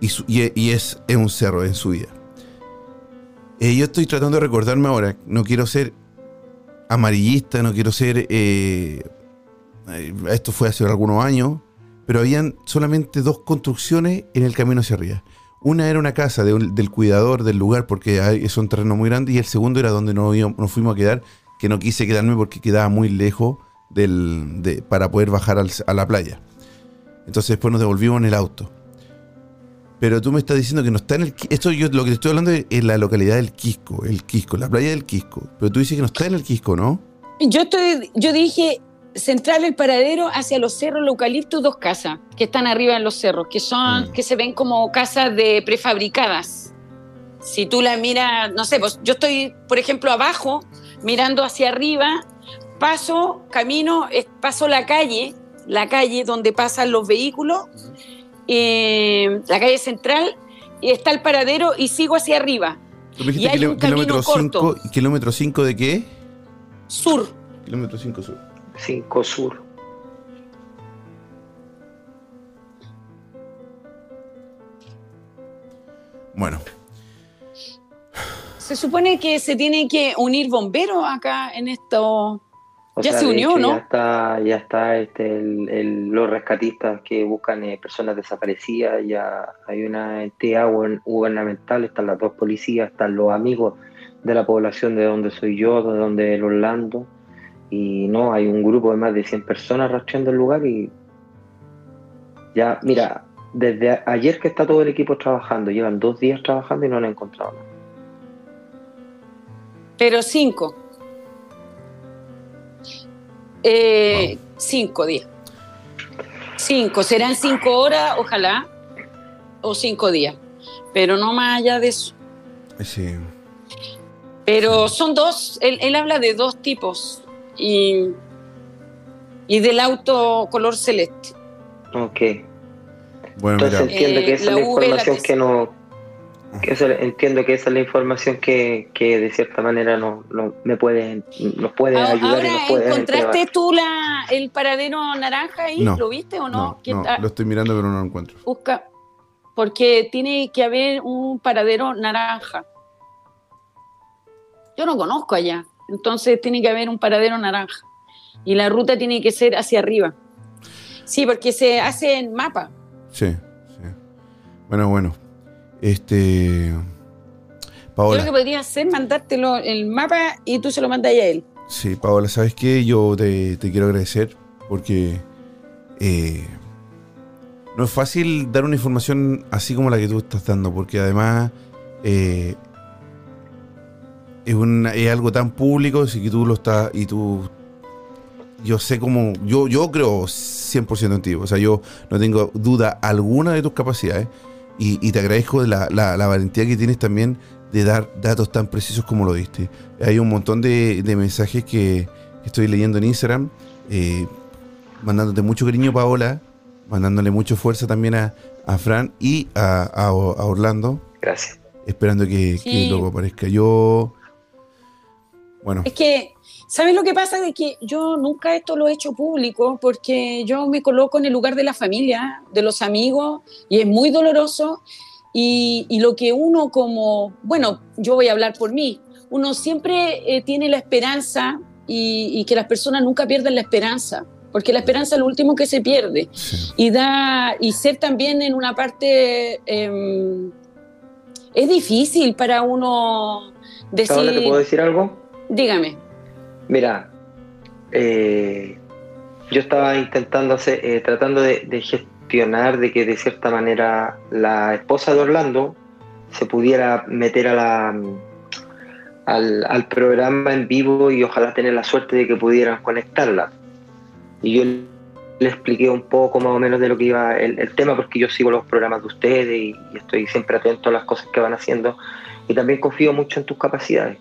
Speaker 2: Y, su- y- es, es un cerro en subida. Eh, yo estoy tratando de recordarme ahora, no quiero ser amarillista, no quiero ser... eh, eh, esto fue hace algunos años, pero habían solamente dos construcciones en el camino hacia arriba. Una era una casa del cuidador del lugar porque es un terreno muy grande y el segundo era donde nos, nos fuimos a quedar, que no quise quedarme porque quedaba muy lejos del, de- para poder bajar a la playa. Entonces después nos devolvimos en el auto. Pero tú me estás diciendo que no está en el... Esto yo lo que te estoy hablando es en la localidad del Quisco, el Quisco, la playa del Quisco. Pero tú dices que no está en el Quisco, ¿no?
Speaker 3: Yo, estoy, yo dije central el paradero hacia los cerros, los eucaliptos, dos casas que están arriba en los cerros, que son,
Speaker 2: Mm.
Speaker 3: que se ven como casas de prefabricadas. Si tú la miras, no sé, pues yo estoy, por ejemplo, abajo, mirando hacia arriba, paso, camino, paso la calle, la calle donde pasan los vehículos, eh, la calle central, y está el paradero y sigo hacia arriba,
Speaker 2: Tú me
Speaker 3: Y
Speaker 2: dijiste
Speaker 3: hay
Speaker 2: kiló-
Speaker 3: un camino
Speaker 2: kilómetro
Speaker 3: corto.
Speaker 2: 5, kilómetro 5 de qué?
Speaker 3: sur.
Speaker 2: Kilómetro 5 sur.
Speaker 5: 5 sur.
Speaker 2: Bueno,
Speaker 3: Se supone que se tiene que unir bomberos acá en esto.
Speaker 5: O
Speaker 3: Ya
Speaker 5: sea,
Speaker 3: se unió,
Speaker 5: hecho,
Speaker 3: ¿no?
Speaker 5: Ya está, ya está este, el- el- los rescatistas que buscan eh, personas desaparecidas, ya hay una entidad gubern- gubernamental, están las dos policías, están los amigos de la población de donde soy yo, de donde es Orlando, y no, hay un grupo de más de 100 personas rastreando el lugar y ya, mira, desde ayer que está todo el equipo trabajando, llevan dos días trabajando y no han encontrado nada.
Speaker 3: Pero cinco. Eh, Cinco días. Cinco. Serán cinco horas, ojalá, o cinco días. Pero no más allá de eso.
Speaker 2: sí.
Speaker 3: Pero son dos, él, él habla de dos tipos. Y, y del auto color celeste.
Speaker 5: Ok.
Speaker 2: Bueno,
Speaker 5: Entonces
Speaker 2: mira,
Speaker 5: entiendo
Speaker 3: Eh,
Speaker 5: que esa es
Speaker 3: la
Speaker 5: la información que no. Entiendo que esa es la información que, que de cierta manera no, no- me puede, nos puede
Speaker 3: Ah,
Speaker 5: ayudar y
Speaker 3: Ahora,
Speaker 5: nos puede
Speaker 3: ¿encontraste tú la, el paradero naranja ahí?
Speaker 2: No.
Speaker 3: ¿Lo viste o no?
Speaker 2: no,
Speaker 3: ¿Qué
Speaker 2: no, lo estoy mirando pero no lo encuentro.
Speaker 3: Busca, porque tiene que haber un paradero naranja. Yo no conozco allá, entonces tiene que haber un paradero naranja. Y la ruta tiene que ser hacia arriba. Sí, porque se hace en mapa.
Speaker 2: Sí, Bueno, bueno. Este.
Speaker 3: Yo
Speaker 2: Paola.
Speaker 3: lo que podría hacer mandártelo el mapa y tú se lo mandas a él.
Speaker 2: Sí, Paola, ¿sabes qué? Yo te, te quiero agradecer porque eh, no es fácil dar una información así como la que tú estás dando, porque además eh, es, una- es algo tan público, así que tú lo estás y tú... Yo sé cómo... Yo, yo creo 100% en ti, o sea, yo no tengo duda alguna de tus capacidades y, y te agradezco de la, la- la valentía que tienes también de dar datos tan precisos como lo diste. Hay un montón de, de mensajes que, que estoy leyendo en Instagram, eh, mandándote mucho cariño, Paola, mandándole mucha fuerza también a, a Fran y a, a- a Orlando,
Speaker 5: Gracias.
Speaker 2: esperando que,
Speaker 3: Sí.
Speaker 2: que luego aparezca. Yo, bueno,
Speaker 3: Es que, ¿sabes lo que pasa? De que yo nunca esto lo he hecho público porque yo me coloco en el lugar de la familia, de los amigos, y es muy doloroso. Y, y lo que uno como, bueno, yo voy a hablar por mí, uno siempre eh, tiene la esperanza y, y que las personas nunca pierdan la esperanza, porque la esperanza es lo último que se pierde.
Speaker 2: sí.
Speaker 3: y da y ser también en una parte em, es difícil para uno decir
Speaker 5: ¿te puedo decir algo?
Speaker 3: dígame
Speaker 5: Mira, eh, yo estaba intentando hacer, eh, tratando de, gestionar de que de cierta manera la esposa de Orlando se pudiera meter a la, al, al programa en vivo y ojalá tener la suerte de que pudieran conectarla. Y yo le expliqué un poco más o menos de lo que iba el, tema, porque yo sigo los programas de ustedes y estoy siempre atento a las cosas que van haciendo y también confío mucho en tus capacidades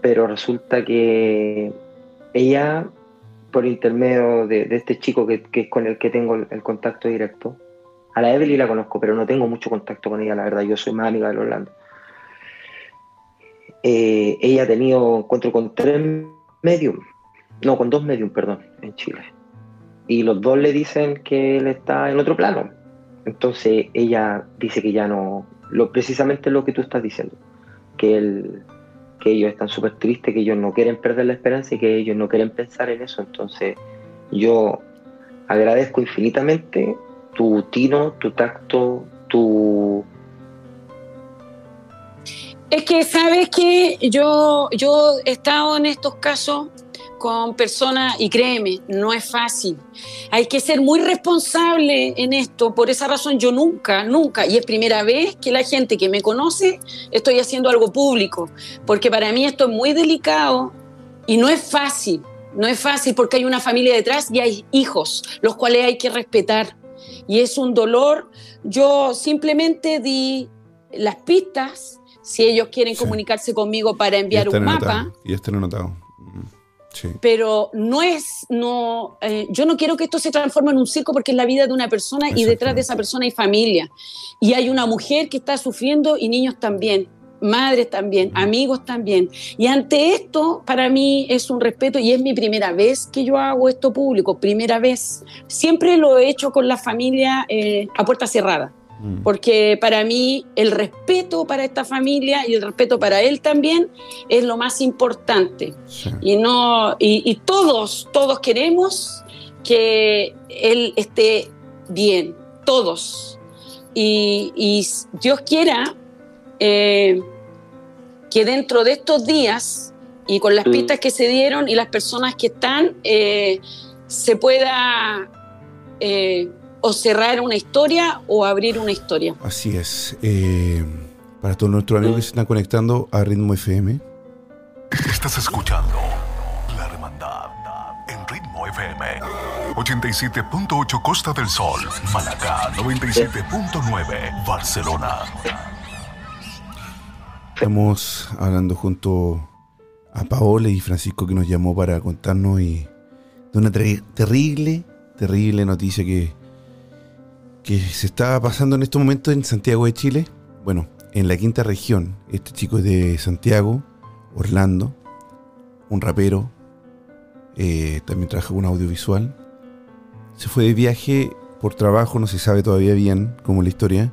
Speaker 5: pero resulta que ella, por intermedio de, este chico que, es con el que tengo el, el contacto directo, a la Evelyn la conozco, pero no tengo mucho contacto con ella, la verdad, yo soy más amiga de Orlando. Eh, ella ha tenido encuentro con tres medium, no, con dos medium, perdón, en Chile. Y los dos le dicen que él está en otro plano. Entonces ella dice que ya no, lo, precisamente lo que tú estás diciendo, que él que ellos están súper tristes, que ellos no quieren perder la esperanza y que ellos no quieren pensar en eso. Entonces, yo agradezco infinitamente tu tino, tu tacto, tu...
Speaker 3: es que sabes que yo yo he estado en estos casos con personas y créeme no es fácil. Hay que ser muy responsable en esto. Por esa razón yo nunca nunca y es primera vez que la gente que me conoce estoy haciendo algo público porque para mí esto es muy delicado y no es fácil no es fácil porque hay una familia detrás y hay hijos los cuales hay que respetar. Y es un dolor. Yo simplemente di las pistas si ellos quieren
Speaker 2: Sí.
Speaker 3: comunicarse conmigo para enviar un mapa.
Speaker 2: Ya están anotados. Mm, Sí.
Speaker 3: pero no es, no, eh, yo no quiero que esto se transforme en un circo porque es la vida de una persona y detrás de esa persona hay familia. Y hay una mujer que está sufriendo y niños también, madres también, amigos también. Y ante esto, para mí es un respeto y es mi primera vez que yo hago esto público, primera vez. Siempre lo he hecho con la familia eh, a puerta cerrada
Speaker 2: Mm.
Speaker 3: porque para mí el respeto para esta familia y el respeto para él también es lo más importante
Speaker 2: Sí.
Speaker 3: y no y, y todos todos queremos que él esté bien todos y, y Dios quiera eh, que dentro de estos días y con las
Speaker 5: Mm.
Speaker 3: pistas que se dieron y las personas que están eh, se pueda eh, o cerrar una historia o abrir una historia
Speaker 2: Así es. Eh, para todos nuestros amigos que se están conectando a Ritmo FM,
Speaker 1: Estás escuchando La Hermandad en Ritmo FM. 87.8 Costa del Sol, Malacá 97.9 Barcelona.
Speaker 2: estamos hablando junto a Paola y Francisco que nos llamó para contarnos y de una ter- terrible, terrible noticia que, que se está pasando en estos momentos en Santiago de Chile. Bueno, en la quinta región. Este chico es de Santiago, Orlando, un rapero, eh, también trabaja con audiovisual. Se fue de viaje por trabajo, no se sabe todavía bien cómo es la historia,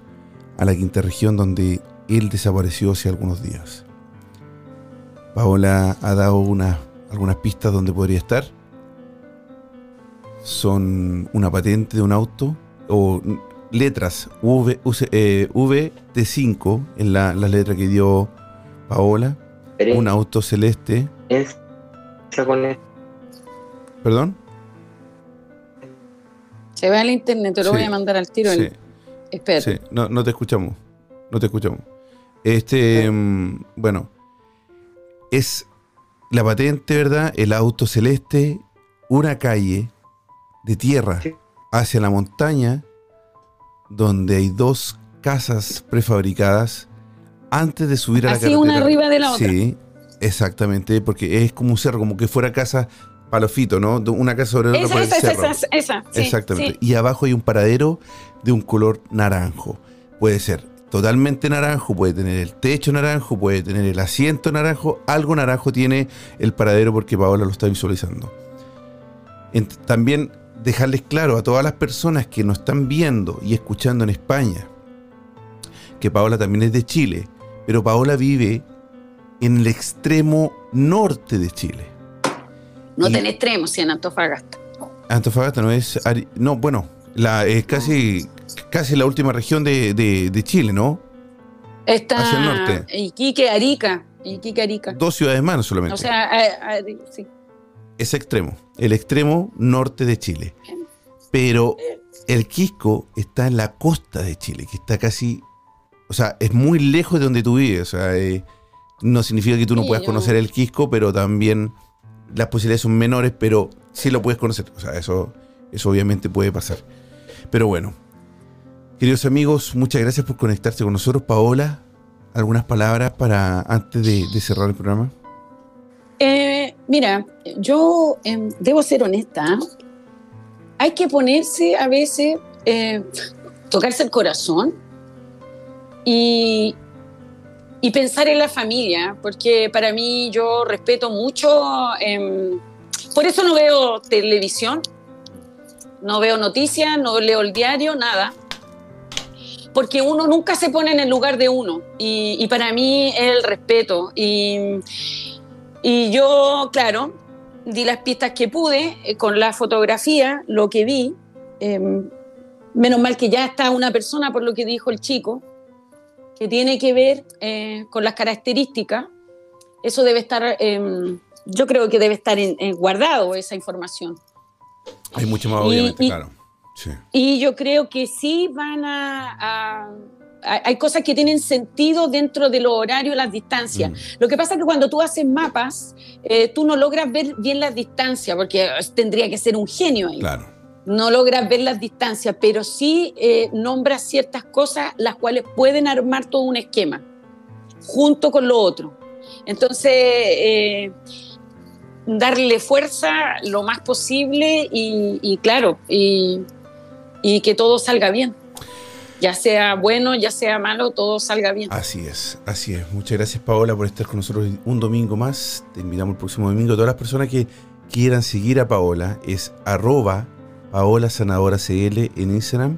Speaker 2: a la quinta región donde él desapareció hace algunos días. Paola ha dado unas, algunas pistas donde podría estar. Son una patente de un auto, o letras v, UC, eh, VT5 en la, la letra que dio Paola.
Speaker 5: Pero
Speaker 2: Un auto celeste.
Speaker 5: es- con el-
Speaker 2: ¿Perdón?
Speaker 3: Se va al internet, te lo
Speaker 2: Sí,
Speaker 3: voy a mandar al tiro.
Speaker 2: Sí,
Speaker 3: Espera.
Speaker 2: sí. No, no te escuchamos. No te escuchamos. Este, mm, bueno, es la patente, ¿verdad? El auto celeste, una calle de tierra
Speaker 5: Sí.
Speaker 2: Hacia la montaña, donde hay dos casas prefabricadas antes de subir a la
Speaker 3: Así
Speaker 2: carretera.
Speaker 3: una arriba de la otra.
Speaker 2: Sí, exactamente, porque es como un cerro, como que fuera casa palofito, ¿no? Una casa sobre otra
Speaker 3: Esa, esa, esa,
Speaker 2: cerro.
Speaker 3: esa, esa, sí,
Speaker 2: Exactamente.
Speaker 3: sí.
Speaker 2: Y abajo hay un paradero de un color naranjo. Puede ser totalmente naranjo, puede tener el techo naranjo, puede tener el asiento naranjo. Algo naranjo tiene el paradero porque Paola lo está visualizando. También dejarles claro a todas las personas que nos están viendo y escuchando en España que Paola también es de Chile, pero Paola vive en el extremo norte de Chile.
Speaker 3: No ten extremos, si en Antofagasta.
Speaker 2: Antofagasta no es. No, bueno, la, es casi, casi la última región de, de- de Chile, ¿no?
Speaker 3: Está
Speaker 2: Hacia el norte.
Speaker 3: Iquique, Arica. Iquique, Arica.
Speaker 2: Dos ciudades más solamente.
Speaker 3: O sea, a- a- sí.
Speaker 2: Es extremo. El extremo norte de Chile. Pero el Quisco está en la costa de Chile, que está casi. O sea, es muy lejos de donde tú vives. O sea, eh, no significa que tú no
Speaker 3: Sí,
Speaker 2: puedas
Speaker 3: yo-
Speaker 2: conocer el Quisco, pero también las posibilidades son menores, pero sí lo puedes conocer. O sea, eso, eso obviamente puede pasar. Pero bueno, queridos amigos, muchas gracias por conectarse con nosotros. Paola, algunas palabras para antes de, de cerrar el programa.
Speaker 3: Eh, mira, yo em, debo ser honesta. Hay que ponerse a veces, eh, tocarse el corazón y, pensar en la familia, porque para mí yo respeto mucho, em, por eso no veo televisión, no veo noticias, no leo el diario, nada. Porque uno nunca se pone en el lugar de uno. Y, y para mí es el respeto. Y, y yo, claro, di las pistas que pude eh, con la fotografía, lo que vi. eh, menos mal que ya está una persona, por lo que dijo el chico, que tiene que ver eh, con las características. Eso debe estar, eh, yo creo que debe estar en- en guardado esa información.
Speaker 2: Hay mucho más, obviamente,
Speaker 3: y-
Speaker 2: claro. Sí.
Speaker 3: Y yo creo que sí van a- Hay cosas que tienen sentido dentro de los horarios las distancias.
Speaker 2: Mm.
Speaker 3: Lo que pasa es que cuando tú haces mapas, eh, tú no logras ver bien las distancias, porque tendría que ser un genio ahí.
Speaker 2: Claro.
Speaker 3: No logras ver las distancias, pero sí eh, nombras ciertas cosas las cuales pueden armar todo un esquema, junto con lo otro. Entonces, eh, darle fuerza lo más posible y, y claro, y, y que todo salga bien. Ya sea bueno, ya sea malo, todo salga bien.
Speaker 2: Así es, así es. Muchas gracias Paola por estar con nosotros un domingo más. Te invitamos el próximo domingo. Todas las personas que quieran seguir a Paola es arroba Paola en Instagram.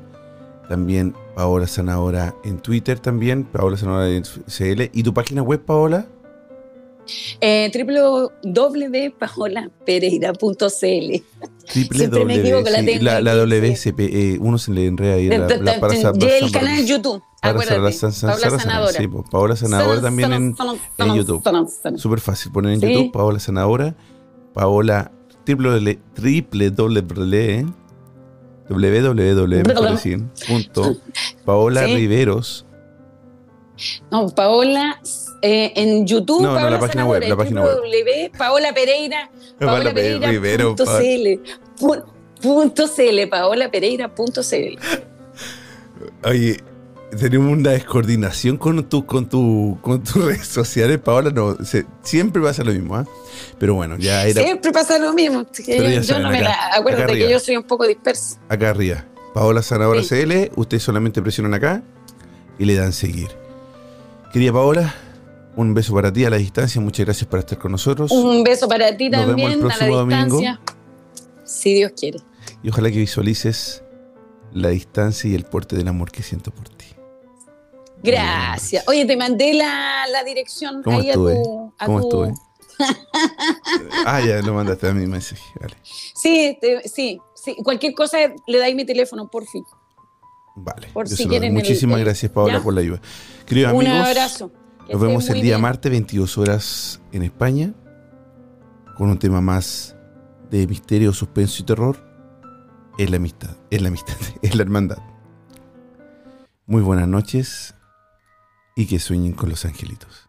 Speaker 2: También Paola Sanadora en Twitter también. Paola. ¿Y tu página web, Paola?
Speaker 3: Eh, www.paolapereira.cl Siempre me
Speaker 2: www,
Speaker 3: equivoco, la
Speaker 2: sí,
Speaker 3: tengo
Speaker 2: la, la
Speaker 3: aquí,
Speaker 2: WSP, eh, uno se le enreda ahí. La, la, para
Speaker 3: el canal de YouTube, acuérdate. Paola Sanadora.
Speaker 2: Sí, Paola Sanadora también en, en YouTube. Súper fácil poner en. YouTube Paola Sanadora, Paola triple triple doble punto Paola
Speaker 3: Sí.
Speaker 2: Riveros
Speaker 3: No, Paola, eh, en YouTube,
Speaker 2: No, no,
Speaker 3: Paola
Speaker 2: la página web, la página web.
Speaker 3: Paola Pereira,
Speaker 2: Paola
Speaker 3: Paola
Speaker 2: Pe-
Speaker 3: Pereira
Speaker 2: Rivero,
Speaker 3: punto
Speaker 2: Pa-
Speaker 3: CL, pu- punto CL, Paola Pereira punto CL.
Speaker 2: Oye, tenemos una descoordinación con tu, con tu, con tus redes sociales, Paola, no, se- siempre pasa lo mismo, ¿ah? Pero bueno, ya era
Speaker 3: Siempre pasa lo mismo.
Speaker 2: Pero
Speaker 3: yo no me
Speaker 2: acá-
Speaker 3: la,
Speaker 2: acá
Speaker 3: acuérdate
Speaker 2: arriba.
Speaker 3: que yo soy un poco dispersa.
Speaker 2: acá arriba. Paola Sanadora
Speaker 3: Sí.
Speaker 2: CL, ustedes solamente presionan acá y le dan seguir. Querida Paola, un beso para ti a la distancia, muchas gracias por estar con nosotros.
Speaker 3: Un beso para ti
Speaker 2: Nos vemos el
Speaker 3: también, a la
Speaker 2: próximo domingo.
Speaker 3: distancia. Si Dios quiere.
Speaker 2: Y ojalá que visualices la distancia y el porte del amor que siento por ti.
Speaker 3: Gracias. Oye, te mandé la, la dirección
Speaker 2: ¿Cómo
Speaker 3: ahí
Speaker 2: estuve?
Speaker 3: a tu. a
Speaker 2: ¿Cómo
Speaker 3: tu-
Speaker 2: estuve? Ah, ya lo mandaste a mi mensaje. Vale.
Speaker 3: Sí, te- sí, sí. Cualquier cosa le dais mi teléfono, por fin.
Speaker 2: Vale.
Speaker 3: Por si quieren el-
Speaker 2: Muchísimas
Speaker 3: el-
Speaker 2: gracias, Paola,
Speaker 3: ¿Ya?
Speaker 2: por la ayuda. Queridos
Speaker 3: Un
Speaker 2: amigos,
Speaker 3: abrazo.
Speaker 2: Nos vemos el día
Speaker 3: bien.
Speaker 2: martes, 22 horas en España, con un tema más de misterio, suspenso y terror. Es la amistad, es la amistad, es la hermandad. Muy buenas noches y que sueñen con los angelitos.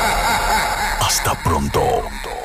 Speaker 1: Hasta pronto.